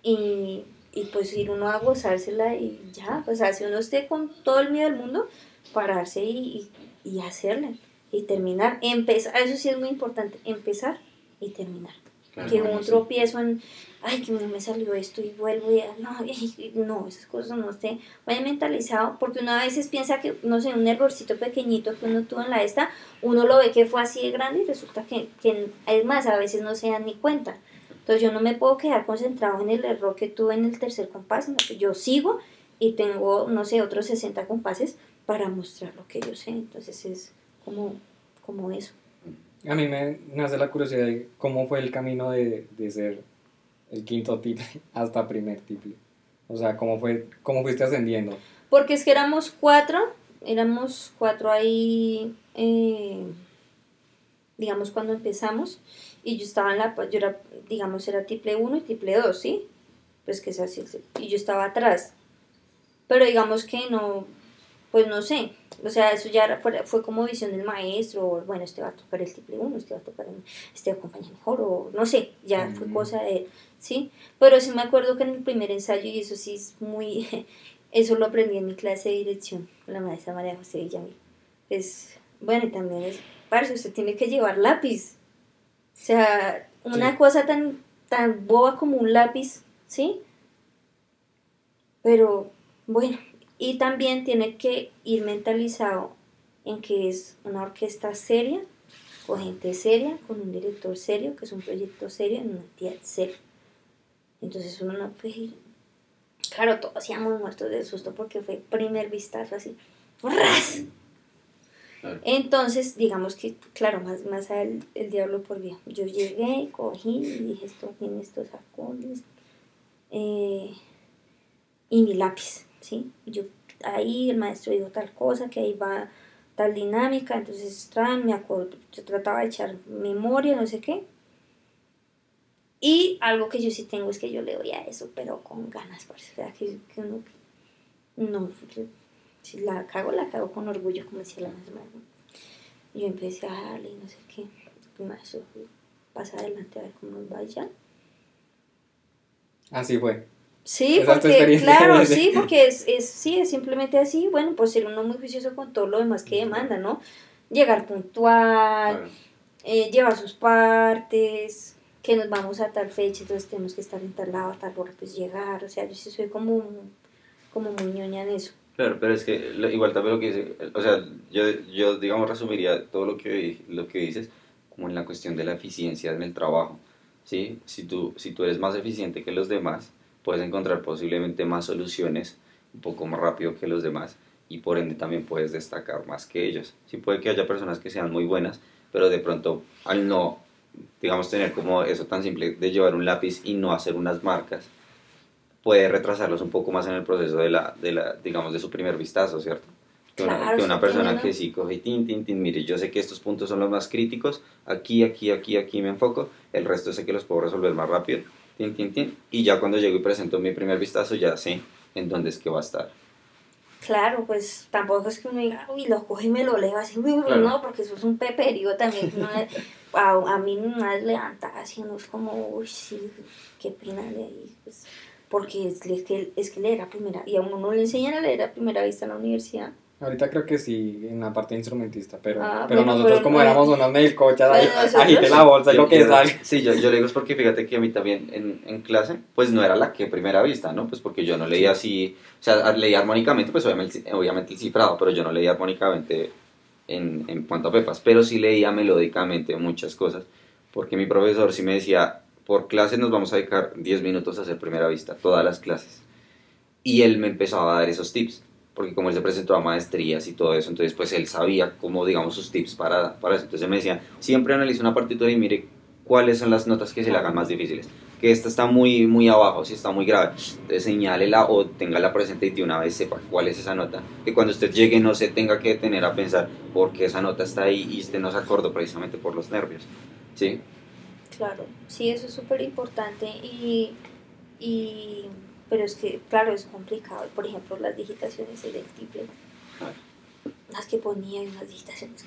y, pues ir uno a gozársela y ya, pues así uno esté con todo el miedo del mundo, pararse y, y, y hacerle y terminar. Empezar, eso sí es muy importante, empezar y terminar. que un tropiezo en, ay, que no me salió esto y vuelvo y, no, no, esas cosas no esté vaya mentalizado, porque uno a veces piensa que, no sé, un errorcito pequeñito que uno tuvo en la esta, uno lo ve que fue así de grande y resulta que, que es más, a veces no se dan ni cuenta. Entonces yo no me puedo quedar concentrado en el error que tuve en el tercer compás, sino que yo sigo y tengo, no sé, otros 60 compases para mostrar lo que yo sé. Entonces es como, como eso. A mí me nace la curiosidad de cómo fue el camino de, de ser el quinto tiple hasta primer tiple. O sea, cómo, fue, cómo fuiste ascendiendo. Porque es que éramos cuatro, éramos cuatro ahí, eh, digamos, cuando empezamos. Y yo estaba en la, yo era, digamos, era triple 1 y triple 2, ¿sí? Pues que es así. Y yo estaba atrás. Pero digamos que no, pues no sé, o sea, eso ya fue, fue como visión del maestro, o bueno, este va a tocar el triple 1, este va a tocar, este acompaña mejor, o no sé, ya fue cosa de él, ¿sí? Pero sí me acuerdo que en el primer ensayo, y eso sí es muy, eso lo aprendí en mi clase de dirección, con la maestra María José Villamil. Es, bueno, y también es, parce, usted tiene que llevar lápiz, sea, una cosa tan, tan boba como un lápiz, ¿sí? Pero bueno, y también tiene que ir mentalizado en que es una orquesta seria, con gente seria, con un director serio, que es un proyecto serio, en una entidad seria. Entonces uno no puede ir. Claro, todos hacíamos muertos de susto porque fue primer vistazo así. ¡Ras! Entonces, digamos que, claro, más, más el, el diablo por bien. Yo llegué, cogí y dije, esto tiene estos acordes. Eh, y mi lápiz, ¿sí? Yo ahí, el maestro dijo tal cosa, que ahí va tal dinámica, entonces traen, me acuerdo, yo trataba de echar memoria, no sé qué. Y algo que yo sí tengo es que yo le doy a eso, pero con ganas, o sea, que, que uno, no, si la cago, la cago con orgullo, como decía la maestra. Yo empecé a darle y no sé qué, el maestro pasa adelante a ver cómo nos vaya. Así fue. Sí, porque, claro, sí, porque es, es, sí, es simplemente así, bueno, pues ser uno muy juicioso con todo lo demás que demanda, ¿no? Llegar puntual, eh, llevar sus partes, que nos vamos a tal fecha, entonces tenemos que estar en tal lado, a tal hora, pues llegar, o sea, yo sí soy como, como muy ñoña en eso. Claro, pero es que igual también lo que dice, o sea, yo, yo digamos resumiría todo lo que, lo que dices como en la cuestión de la eficiencia en el trabajo, ¿sí? Si tú, si tú eres más eficiente que los demás, puedes encontrar posiblemente más soluciones un poco más rápido que los demás y por ende también puedes destacar más que ellos. Sí puede que haya personas que sean muy buenas, pero de pronto al no, digamos, tener como eso tan simple de llevar un lápiz y no hacer unas marcas, puede retrasarlos un poco más en el proceso de la, de la digamos, de su primer vistazo, ¿cierto? Que una, que una persona que sí coge tin, tin, tin, mire, yo sé que estos puntos son los más críticos, aquí, aquí, aquí, aquí me enfoco, el resto sé que los puedo resolver más rápido y ya cuando llego y presento mi primer vistazo, ya sé en dónde es que va a estar. Claro, pues tampoco es que uno diga, uy, lo coge y me lo leo así, uy, no, porque eso es un peperío también. a, a, mí una vez levanta así, uno es como, uy, sí, qué pena ahí, pues, porque es, que, es que leer a primera, y a uno no le enseñan a leer a primera vista en la universidad. Ahorita creo que sí, en la parte instrumentista, pero, ah, pero nosotros como éramos unos melcochas, ahí, agite la bolsa y lo que salga. Sí, yo, yo le digo es porque fíjate que a mí también en, en, clase, pues no era la que primera vista, ¿no? Pues porque yo no leía así, o sea, leía armónicamente, pues obviamente, obviamente el cifrado, pero yo no leía armónicamente en, en cuanto a pepas, pero sí leía melódicamente muchas cosas, porque mi profesor sí me decía, por clase nos vamos a dedicar 10 minutos a hacer primera vista, todas las clases. Y él me empezaba a dar esos tips porque como él se presentó a maestrías y todo eso, entonces pues él sabía como digamos sus tips para, para eso. Entonces me decía, siempre analice una partitura y mire cuáles son las notas que se le hagan más difíciles. Que esta está muy, muy abajo, si está muy grave, entonces señálela o téngala presente y de una vez sepa cuál es esa nota. Que cuando usted llegue no se tenga que detener a pensar por qué esa nota está ahí y usted no se acordó precisamente por los nervios. ¿Sí? Claro, sí, eso es súper importante y, y pero es que, claro, es complicado. Por ejemplo, las digitaciones del triple, las que ponía en las digitaciones.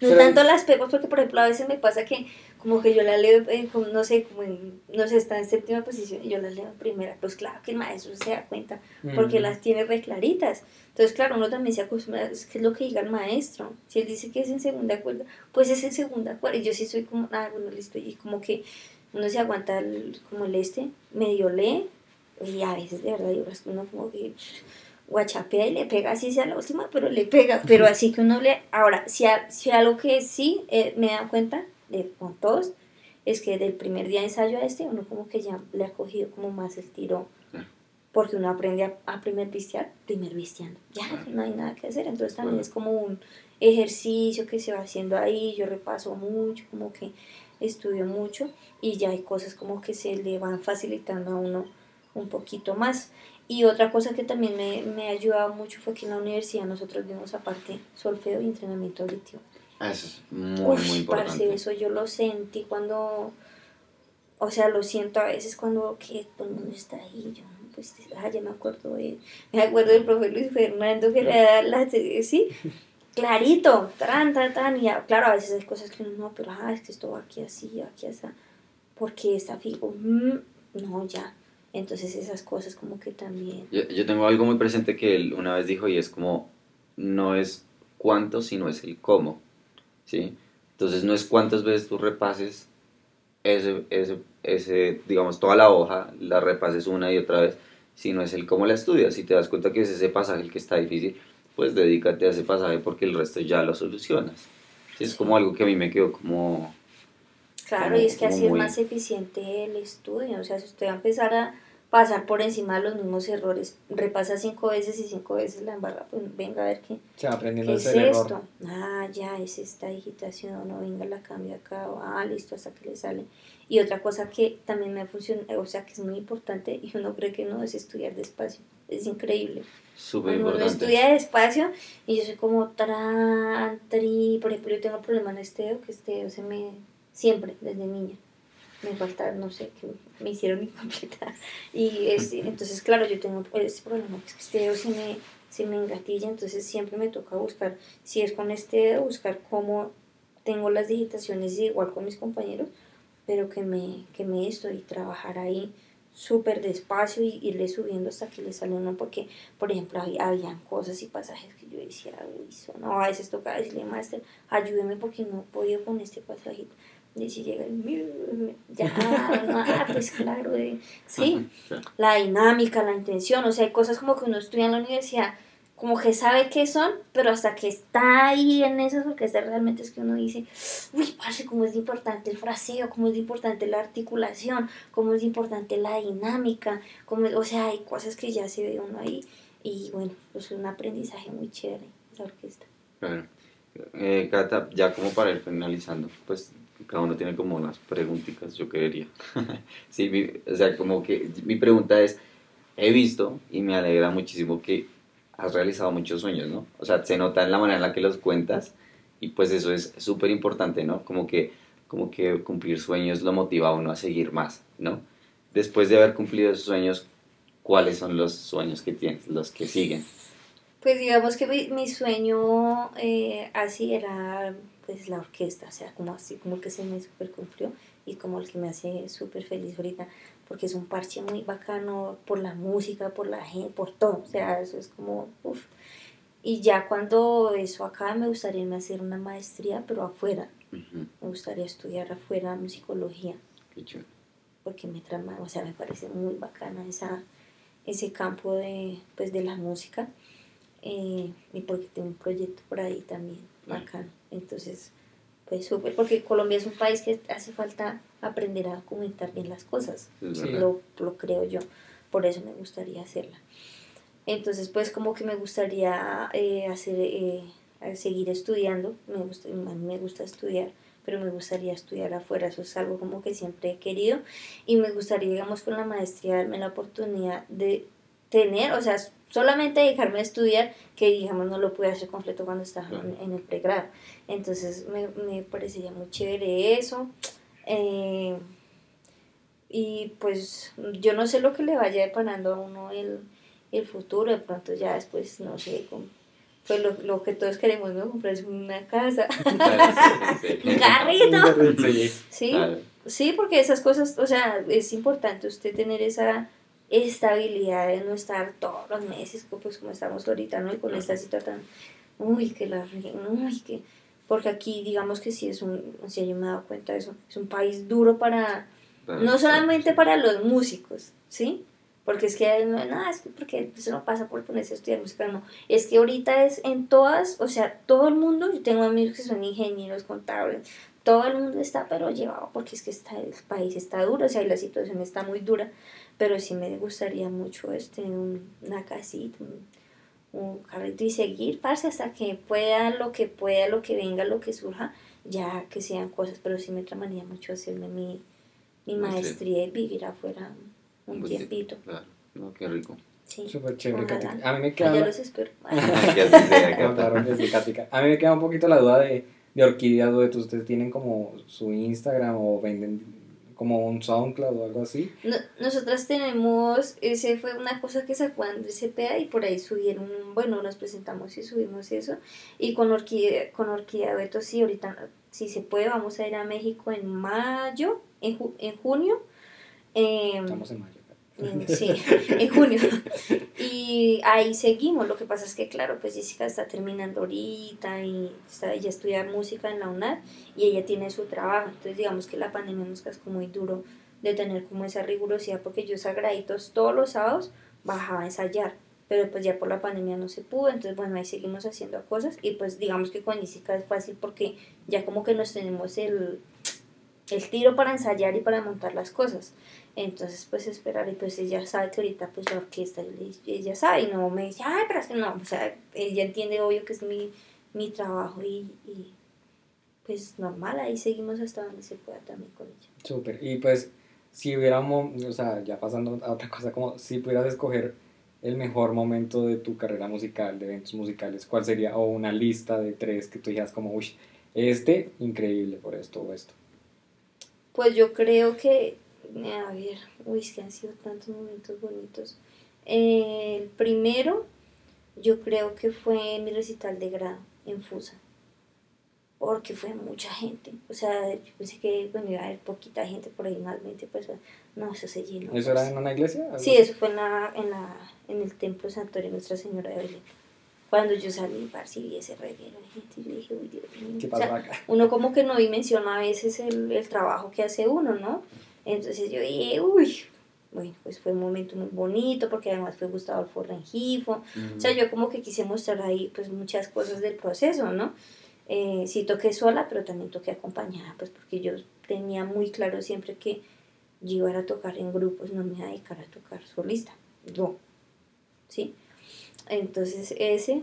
No tanto las pepas, porque por ejemplo a veces me pasa que como que yo la leo, no sé, como en, no sé, está en séptima posición y yo las leo en primera. Pues claro que el maestro se da cuenta, porque las tiene re claritas. Entonces, claro, uno también se acostumbra, es que es lo que diga el maestro. Si él dice que es en segunda cuerda, pues es en segunda cuerda. Y yo sí soy como, ah, bueno, listo. Y como que uno se aguanta el- como el este, medio lee, y a veces de verdad yo uno como que guachapea y le pega así sea la última, pero le pega, pero así que uno le... Ahora, si, a- si algo que sí eh, me dado cuenta de con todos, es que del primer día de ensayo a este, uno como que ya le ha cogido como más el tiro, Claro. porque uno aprende a, a primer vistear, primer visteando, ya Claro. no hay nada que hacer, entonces también Claro. es como un ejercicio que se va haciendo ahí, yo repaso mucho, como que estudio mucho y ya hay cosas como que se le van facilitando a uno un poquito más. Y otra cosa que también me, me ha ayudado mucho fue que en la universidad nosotros vimos aparte solfeo y entrenamiento auditivo. Ah, Eso es muy, Uf, muy importante. parce, eso yo lo sentí cuando, o sea, lo siento a veces cuando que todo el mundo está ahí, yo, pues, ah, ya me acuerdo de, me acuerdo del profe Luis Fernando que le da la, sí, clarito, tan, tan, tan, y claro, a veces hay cosas que uno no, pero, ah, es que esto va aquí así, aquí así, porque está fijo, mm, no, ya, entonces esas cosas como que también, Yo, yo tengo algo muy presente que él una vez dijo y es como, no es cuánto, sino es el cómo, ¿sí? Entonces no es cuántas veces tú repases ese, ese, ese, digamos, toda la hoja, la repases una y otra vez, sino es el cómo la estudias. Si te das cuenta que es ese pasaje el que está difícil, pues dedícate a ese pasaje porque el resto ya lo solucionas. Sí, es como algo que a mí me quedó como... Claro, como- y es que así es muy- más eficiente el estudio. O sea, si usted va a empezar a pasar por encima de los mismos errores, repasa cinco veces y cinco veces la embarra, pues venga a ver qué, Se va aprendiendo qué ese es error. esto. Ah, ya, es esta digitación, o venga, la cambio acá, o, ah, listo, hasta que le sale. Y otra cosa que también me funciona, o sea, que es muy importante, y uno cree que no, es estudiar despacio. Es increíble. Súper Cuando uno importante. estudia despacio y yo soy como tran, tri, por ejemplo, yo tengo problema en este dedo, que este dedo se me, siempre, desde niña, me falta, no sé, que me hicieron incompleta. Y este, entonces, claro, yo tengo este problema, este dedo se me, se me engatilla, entonces siempre me toca buscar, si es con este dedo, buscar cómo tengo las digitaciones igual con mis compañeros, pero que me, que me esto y trabajar ahí súper despacio y irle subiendo hasta que le sale uno, porque, por ejemplo, había, habían cosas y pasajes que yo decía, no, a veces toca decirle, maestro, ayúdeme porque no he podido con este pasajito. Y si llega el, ya, ah, pues claro, eh, sí, la dinámica, la intención, o sea, hay cosas como que uno estudia en la universidad, como que sabe qué son, pero hasta que está ahí en esas orquestas realmente es que uno dice, uy, parce, cómo es importante el fraseo, cómo es importante la articulación, cómo es importante la dinámica, cómo, o sea, hay cosas que ya se ve uno ahí, y bueno, pues es un aprendizaje muy chévere esa orquesta. Claro. Eh, Cata, ya como para ir finalizando, pues cada uno tiene como unas preguntitas, yo creería. sí, mi- o sea, como que mi pregunta es, he visto y me alegra muchísimo que has realizado muchos sueños, ¿no? O sea, se nota en la manera en la que los cuentas y pues eso es súper importante, ¿no? Como que, como que cumplir sueños lo motiva a uno a seguir más, ¿no? Después de haber cumplido esos sueños, ¿cuáles son los sueños que tienes, los que siguen? Pues digamos que mi, mi sueño eh, así era pues la orquesta, o sea, como así, como que se me super cumplió y como el que me hace súper feliz ahorita, porque es un parche muy bacano por la música, por la gente, por todo, o sea, eso es como, uff. Y ya cuando eso acá me gustaría irme a hacer una maestría, pero afuera, me gustaría estudiar afuera musicología, qué chulo. porque me trama, o sea, me parece muy bacana esa, ese campo de, pues, de la música eh, y porque tengo un proyecto por ahí también Bacano. Entonces, pues súper, porque Colombia es un país que hace falta aprender a documentar bien las cosas, Sí. lo, lo creo yo, por eso me gustaría hacerla. Entonces, pues como que me gustaría eh, hacer, eh, seguir estudiando, me gusta, a mí me gusta estudiar, pero me gustaría estudiar afuera, eso es algo como que siempre he querido y me gustaría, digamos, con la maestría darme la oportunidad de tener, o sea, solamente dejarme a estudiar, que digamos no lo pude hacer completo cuando estaba en, Claro. en el pregrado. Entonces me, me parecería muy chévere eso. eh, y pues yo no sé lo que le vaya deparando a uno el, el futuro, de pronto ya después, no sé, pues lo, lo que todos queremos, ¿no? Comprarse una casa, un carrito. Sí. Sí, porque esas cosas, o sea, es importante usted tener esa estabilidad de no estar todos los meses, pues como estamos ahorita, ¿no? Y con esta situación, uy, que la, uy, que, porque aquí digamos que sí es un, o sea, yo me he dado cuenta de eso, es un país duro para, no solamente para los músicos, ¿sí? Porque es que no, nada, es que porque eso no pasa por ponerse a estudiar música, no. Es que ahorita es en todas, o sea, todo el mundo, yo tengo amigos que son ingenieros, contables, todo el mundo está pero llevado porque es que está, el país está duro, o sea, y la situación está muy dura, pero sí me gustaría mucho este, una casita, un, un carrito y seguir, parce, hasta que pueda lo que pueda, lo que venga, lo que surja, ya que sean cosas, pero sí me tramaría mucho hacerme mi, mi maestría y vivir afuera un tiempito. Claro, no, qué rico. Sí. Súper chévere. A mí me queda... los espero. A mí me queda un poquito la duda de, de Orquídea Dueto. ¿Ustedes tienen como su Instagram o venden como un SoundCloud o algo así? No- nosotras tenemos, ese fue una cosa que sacó Andrés Cepeda y por ahí subieron, bueno, nos presentamos y subimos eso. Y con Orquídea, con Orquídea Beto, sí, ahorita, si se puede, vamos a ir a México en mayo, en, ju- en junio. em, Estamos en mayo. Sí, en junio. Y ahí seguimos. Lo que pasa es que, claro, pues Jessica está terminando ahorita y está, ella estudia música en la UNAD y ella tiene su trabajo. Entonces, digamos que la pandemia nos cascó muy duro de tener como esa rigurosidad porque yo sagraditos todos los sábados bajaba a ensayar. Pero pues ya por la pandemia no se pudo, entonces bueno, ahí seguimos haciendo cosas y pues digamos que con Jessica es fácil porque ya como que nos tenemos el, el tiro para ensayar y para montar las cosas. Entonces, pues esperar, y pues ella sabe que ahorita pues la orquesta, ella sabe, y no me dice, ay, pero es que no, o sea, ella entiende obvio que es mi, mi trabajo y, y pues normal, ahí seguimos hasta donde se pueda también con ella. Súper. Y pues, si hubiéramos, o sea, ya pasando a otra cosa, como si pudieras escoger el mejor momento de tu carrera musical, de eventos musicales, ¿cuál sería? O una lista de tres que tú dijeras como, uy, este, increíble por esto o esto. Pues yo creo que, a ver, uy, es que han sido tantos momentos bonitos. Eh, el primero, yo creo que fue mi recital de grado en Fusa, porque fue mucha gente. O sea, yo pensé que bueno, iba a haber poquita gente por ahí, más 20 personas. No, eso se llenó. ¿Eso pues. era en una iglesia? ¿Algo Sí, eso fue en, la, en, la, en el templo santuario de Nuestra Señora de Belén. Cuando yo salí, vi ese reguero de gente, y yo dije, uy, Dios mío. ¿Qué O pasó sea, acá? uno como que no dimensiona a veces el, el trabajo que hace uno, ¿no? Entonces yo dije, uy, bueno, pues fue un momento muy bonito porque además fue Gustavo Alfo Rengifo. O sea, yo como que quise mostrar ahí pues muchas cosas del proceso, ¿no? Eh, sí toqué sola, pero también toqué acompañada, pues porque yo tenía muy claro siempre que yo iba a tocar en grupos, no me iba a dedicar a tocar solista, no, ¿sí? Entonces ese,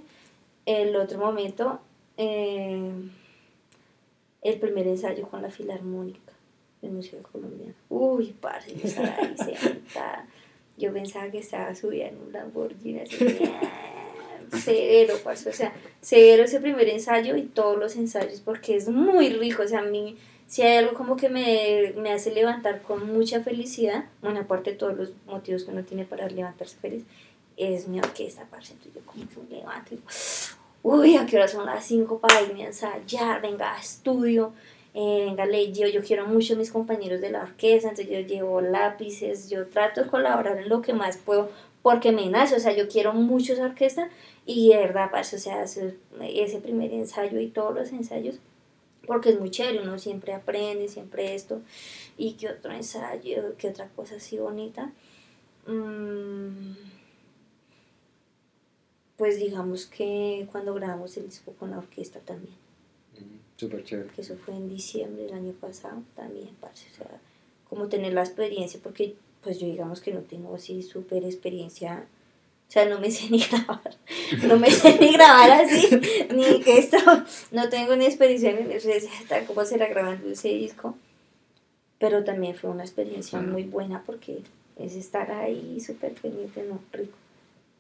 el otro momento, eh, el primer ensayo con la Filarmónica del Museo Colombiano. Uy, parce, yo estaba ahí sentada. Yo pensaba que estaba subida en un Lamborghini así. Severo, parce, o sea, severo ese primer ensayo y todos los ensayos porque es muy rico, o sea, a mí si hay algo como que me, me hace levantar con mucha felicidad, bueno, aparte de todos los motivos que uno tiene para levantarse feliz, es mi orquesta, parce, entonces yo como que me levanto y digo, uy, ¿a qué hora son las 5 para irme a ensayar? Venga, estudio, eh, venga, le yo, yo quiero mucho a mis compañeros de la orquesta, entonces yo llevo lápices, yo trato de colaborar en lo que más puedo, porque me nace, o sea, yo quiero mucho esa orquesta, y de verdad, parce, o sea, ese, primer ensayo y todos los ensayos, porque es muy chévere, uno siempre aprende, siempre esto, y qué otro ensayo, qué otra cosa así bonita. Mm, pues digamos que cuando grabamos el disco con la orquesta también, Súper chévere. que eso fue en diciembre del año pasado, también, parce, o sea, como tener la experiencia, porque pues yo digamos que no tengo así súper experiencia, o sea, no me sé ni grabar, no me sé ni grabar así, ni que esto, no tengo ni experiencia en eso, tal como será grabando ese disco, pero también fue una experiencia muy buena porque es estar ahí súper pendiente, no, rico,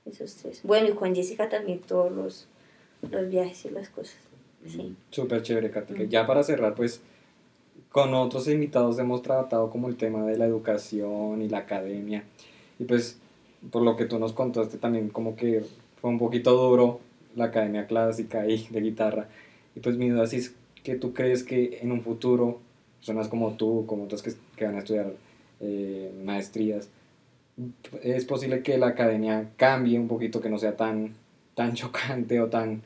esos tres. Bueno, y con Jessica también todos los, los viajes y las cosas, sí. Súper chévere, Katica. Mm. Ya para cerrar, pues, con otros invitados hemos tratado como el tema de la educación y la academia. Y pues, por lo que tú nos contaste también, como que fue un poquito duro la academia clásica y de guitarra. Y pues mi duda es que tú crees que en un futuro, personas como tú, como otras que, que van a estudiar eh, maestrías, es posible que la academia cambie un poquito, que no sea tan, tan chocante o tan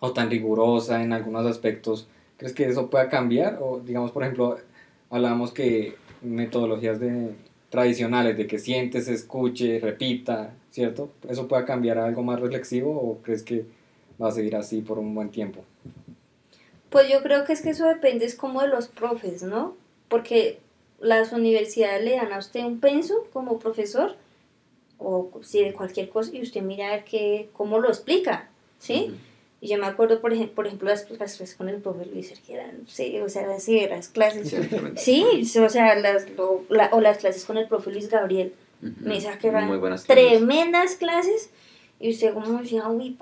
o tan rigurosa en algunos aspectos, ¿crees que eso pueda cambiar? O digamos, por ejemplo, hablábamos que metodologías de, tradicionales de que sientes, escuche, repita, ¿cierto? ¿Eso puede cambiar a algo más reflexivo o crees que va a seguir así por un buen tiempo? Pues yo creo que es que eso depende es como de los profes, ¿no? Porque las universidades le dan a usted un penso como profesor o si de cualquier cosa y usted mira a ver que, cómo lo explica, ¿sí? Y yo me acuerdo, por ejemplo, por ejemplo las, clases con el profe Luis, que eran, sí, o sea, sí, las clases. Sí, o sea, las, o las clases con el profe Luis Gabriel. Me decía que eran tremendas clases. Y usted como decía, uy,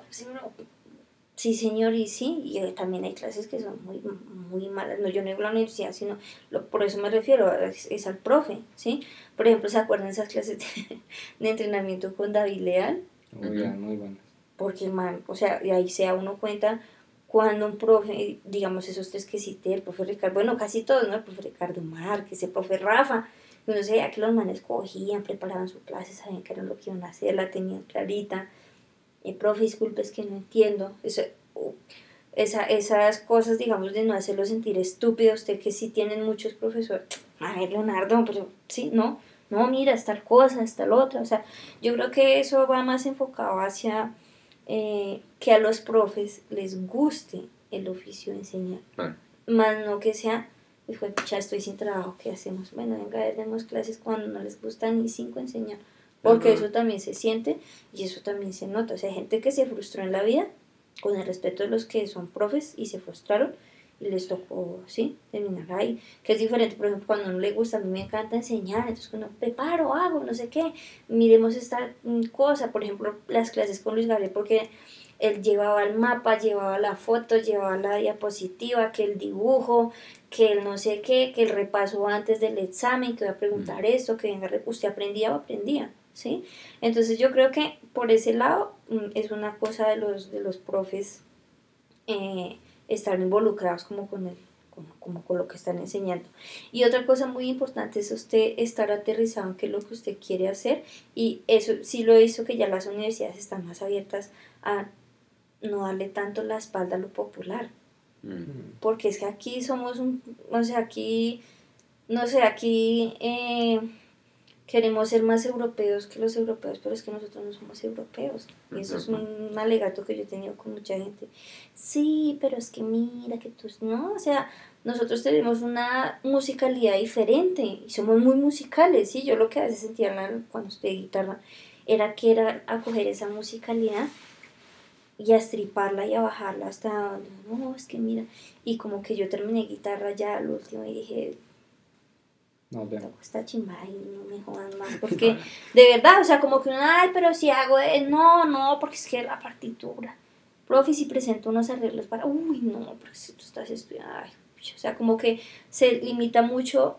sí señor, y sí, y también hay clases que son muy, muy malas. No, yo no digo la universidad, sino, lo, por eso me refiero, es, al profe, ¿sí? Por ejemplo, ¿se acuerdan esas clases de, de entrenamiento con David Leal? Muy bien, muy buenas porque, man, o sea, de ahí se da uno cuenta cuando un profe, digamos esos tres que cité, el profe Ricardo, bueno, casi todos, ¿no? El profe Ricardo Márquez, el profe Rafa, uno sabía que los manes cogían, preparaban su clase, sabían qué era lo que iban a hacer, la tenían clarita. El profe, disculpe, es que no entiendo. Eso, esa, esas cosas, digamos, de no hacerlo sentir estúpido, usted que sí tienen muchos profesores, ay, Leonardo, pero sí, no, no, mira, es tal cosa, es tal otra. O sea, yo creo que eso va más enfocado hacia eh, que a los profes les guste el oficio de enseñar. Más no que sea, dijo, ya estoy sin trabajo, ¿qué hacemos? Bueno, venga, demos clases cuando no les gusta ni cinco enseñar. Porque eso también se siente y eso también se nota. O sea, hay gente que se frustró en la vida, con el respeto de los que son profes y se frustraron, y les tocó, ¿sí? Terminar ahí. Que es diferente, por ejemplo, cuando no le gusta, a mí me encanta enseñar, entonces cuando preparo, hago, no sé qué, miremos esta mm, cosa, por ejemplo, las clases con Luis Gabriel, porque él llevaba el mapa, llevaba la foto, llevaba la diapositiva, que el dibujo, que el no sé qué, que el repaso antes del examen, que voy a preguntar mm. esto, que venga, usted aprendía o aprendía, ¿sí? Entonces yo creo que por ese lado mm, es una cosa de los, de los profes eh, estar involucrados como con el como, con lo que están enseñando. Y otra cosa muy importante es usted estar aterrizado en qué es lo que usted quiere hacer y eso sí lo hizo que ya las universidades están más abiertas a no darle tanto la espalda a lo popular. Mm. Porque es que aquí somos un, o sea, aquí, no sé, aquí eh, queremos ser más europeos que los europeos, pero es que nosotros no somos europeos. Y eso es un alegato que yo he tenido con mucha gente. Sí, pero es que mira que tú, no, o sea, nosotros tenemos una musicalidad diferente y somos muy musicales, ¿sí? Yo lo que a veces sentía cuando estudié guitarra era que era acoger esa musicalidad y a estriparla y a bajarla hasta donde, no, es que mira, y como que yo terminé guitarra ya al último y dije, no, no está chimba y no me jodan más. Porque de verdad, o sea, como que uno, ay, pero si hago, no, no, porque es que la partitura. Profe, si presento unos arreglos para, uy, no, porque si tú estás estudiando, ay, o sea, como que se limita mucho,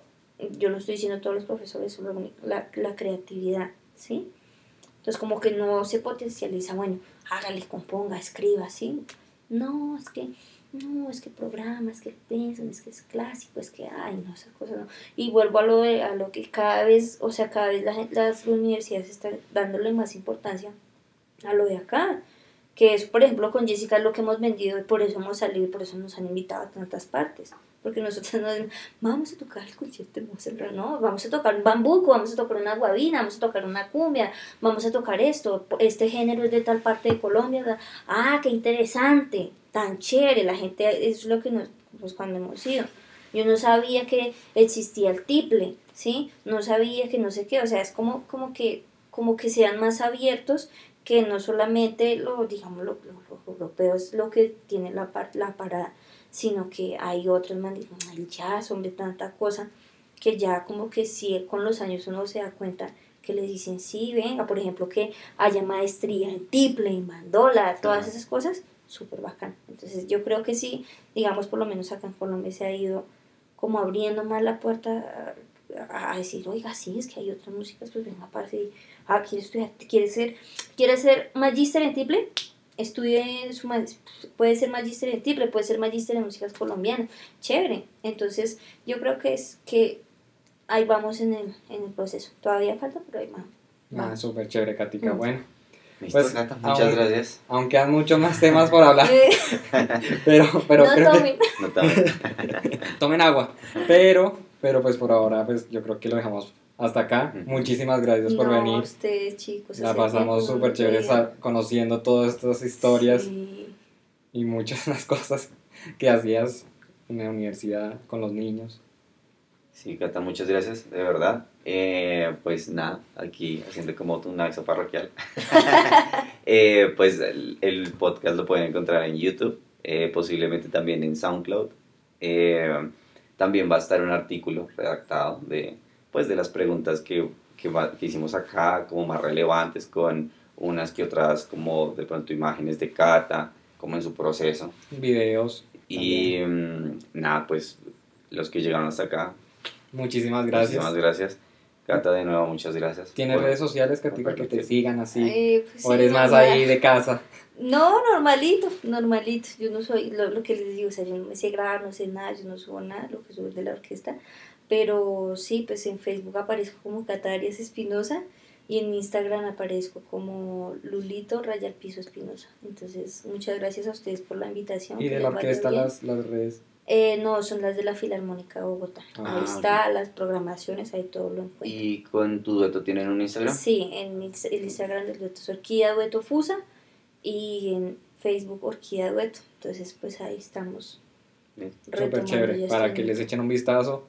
yo lo estoy diciendo a todos los profesores, sobre la, la creatividad, ¿sí? Entonces, como que no se potencializa, bueno, hágale, componga, escriba, ¿sí? No, es que no, es que programa, es que piensan, es que es clásico, es que, ay, no, esas cosas no. Y vuelvo a lo, de, a lo que cada vez, o sea, cada vez la, las universidades están dándole más importancia a lo de acá. Que es, por ejemplo, con Jessica lo que hemos vendido y por eso hemos salido y por eso nos han invitado a tantas partes. Porque nosotros no vamos a tocar el concierto de no, vamos a tocar un bambuco, vamos a tocar una guabina, vamos a tocar una cumbia, vamos a tocar esto, este género es de tal parte de Colombia. Ah, qué interesante tan chévere, la gente es lo que nos, pues cuando hemos ido. Yo no sabía que existía el tiple, ¿sí? No sabía que no sé qué, o sea, es como, como que como que sean más abiertos que no solamente lo, digamos, lo, lo, europeo es lo que tiene la, la parada, sino que hay otros más, el jazz, hombre, tanta cosa, que ya como que sí, con los años uno se da cuenta que le dicen, sí, venga, por ejemplo, que haya maestría en tiple, en mandola, todas esas cosas, súper bacán. Entonces yo creo que sí, digamos por lo menos acá en Colombia se ha ido como abriendo más la puerta a, decir, oiga, sí, es que hay otras músicas, pues venga, parce, ah, quiere estudiar, quiere ser, quiere ser magíster en tiple, estudie su, puede ser magíster en tiple, puede ser magíster en músicas colombianas, chévere. Entonces yo creo que es que ahí vamos en el, en el proceso. Todavía falta, pero ahí vamos. Ah, súper chévere, Katica. Mm. Bueno, pues, muchas gracias. Aunque hay muchos más temas por hablar. pero, pero no tomen. tomen agua. Pero pero pues por ahora pues yo creo que lo dejamos hasta acá. Muchísimas gracias por no, venir. ustedes, chicos. La pasamos súper no chévere conociendo todas estas historias Sí. y muchas más cosas que hacías en la universidad con los niños. Sí, Cata, muchas gracias, de verdad. Eh, pues nada, aquí haciendo como un aviso parroquial. Eh, pues el, el podcast lo pueden encontrar en YouTube, eh, posiblemente también en SoundCloud. Eh, también va a estar un artículo redactado de, pues, de las preguntas que, que, va- que hicimos acá, como más relevantes, con unas que otras, como de pronto imágenes de Cata, como en su proceso. Videos. Y mm, nada, pues los que llegaron hasta acá, Muchísimas gracias. Muchísimas gracias. Cata, de nuevo, muchas gracias. ¿Tienes redes sociales, Katica, que te sigan así? Eh, pues ¿O sí, eres más normal. ahí de casa? No, normalito, normalito. Yo no soy, lo, lo que les digo, o sea, yo no me sé grabar, no sé nada, yo no subo nada, lo que subo es de la orquesta. Pero sí, pues en Facebook aparezco como Catarias Espinosa y en Instagram aparezco como Lulito Raya al Piso Espinosa. Entonces, muchas gracias a ustedes por la invitación. Y de la orquesta las redes. Eh, no, son las de la Filarmónica de Bogotá. Ah, ahí está, las programaciones, ahí todo lo encuentran. ¿Y con tu dueto tienen un Instagram? Sí, en el Instagram del dueto es Orquídea Dueto Fusa y en Facebook Orquídea Dueto. Entonces, pues ahí estamos. Súper chévere. Para que les echen un vistazo.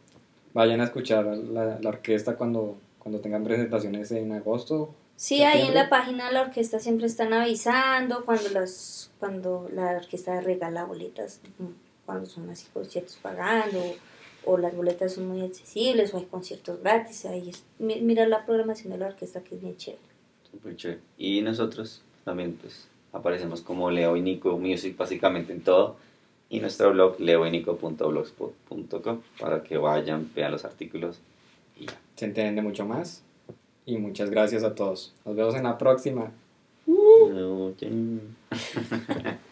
Vayan a escuchar la, la orquesta cuando, cuando tengan presentaciones en agosto. Sí, ahí en la página de la orquesta siempre están avisando cuando las cuando la orquesta regala boletas, cuando son así conciertos pagando o, las boletas son muy accesibles o hay conciertos gratis. Ahí es, mi- mira la programación de la orquesta que es bien chévere. Súper chévere. Y nosotros también pues aparecemos como Leo y Nico Music básicamente en todo. Y nuestro blog leoynico.blogspot.com para que vayan, vean los artículos y ya. Se enteren de mucho más. Y muchas gracias a todos. Nos vemos en la próxima. No, ya.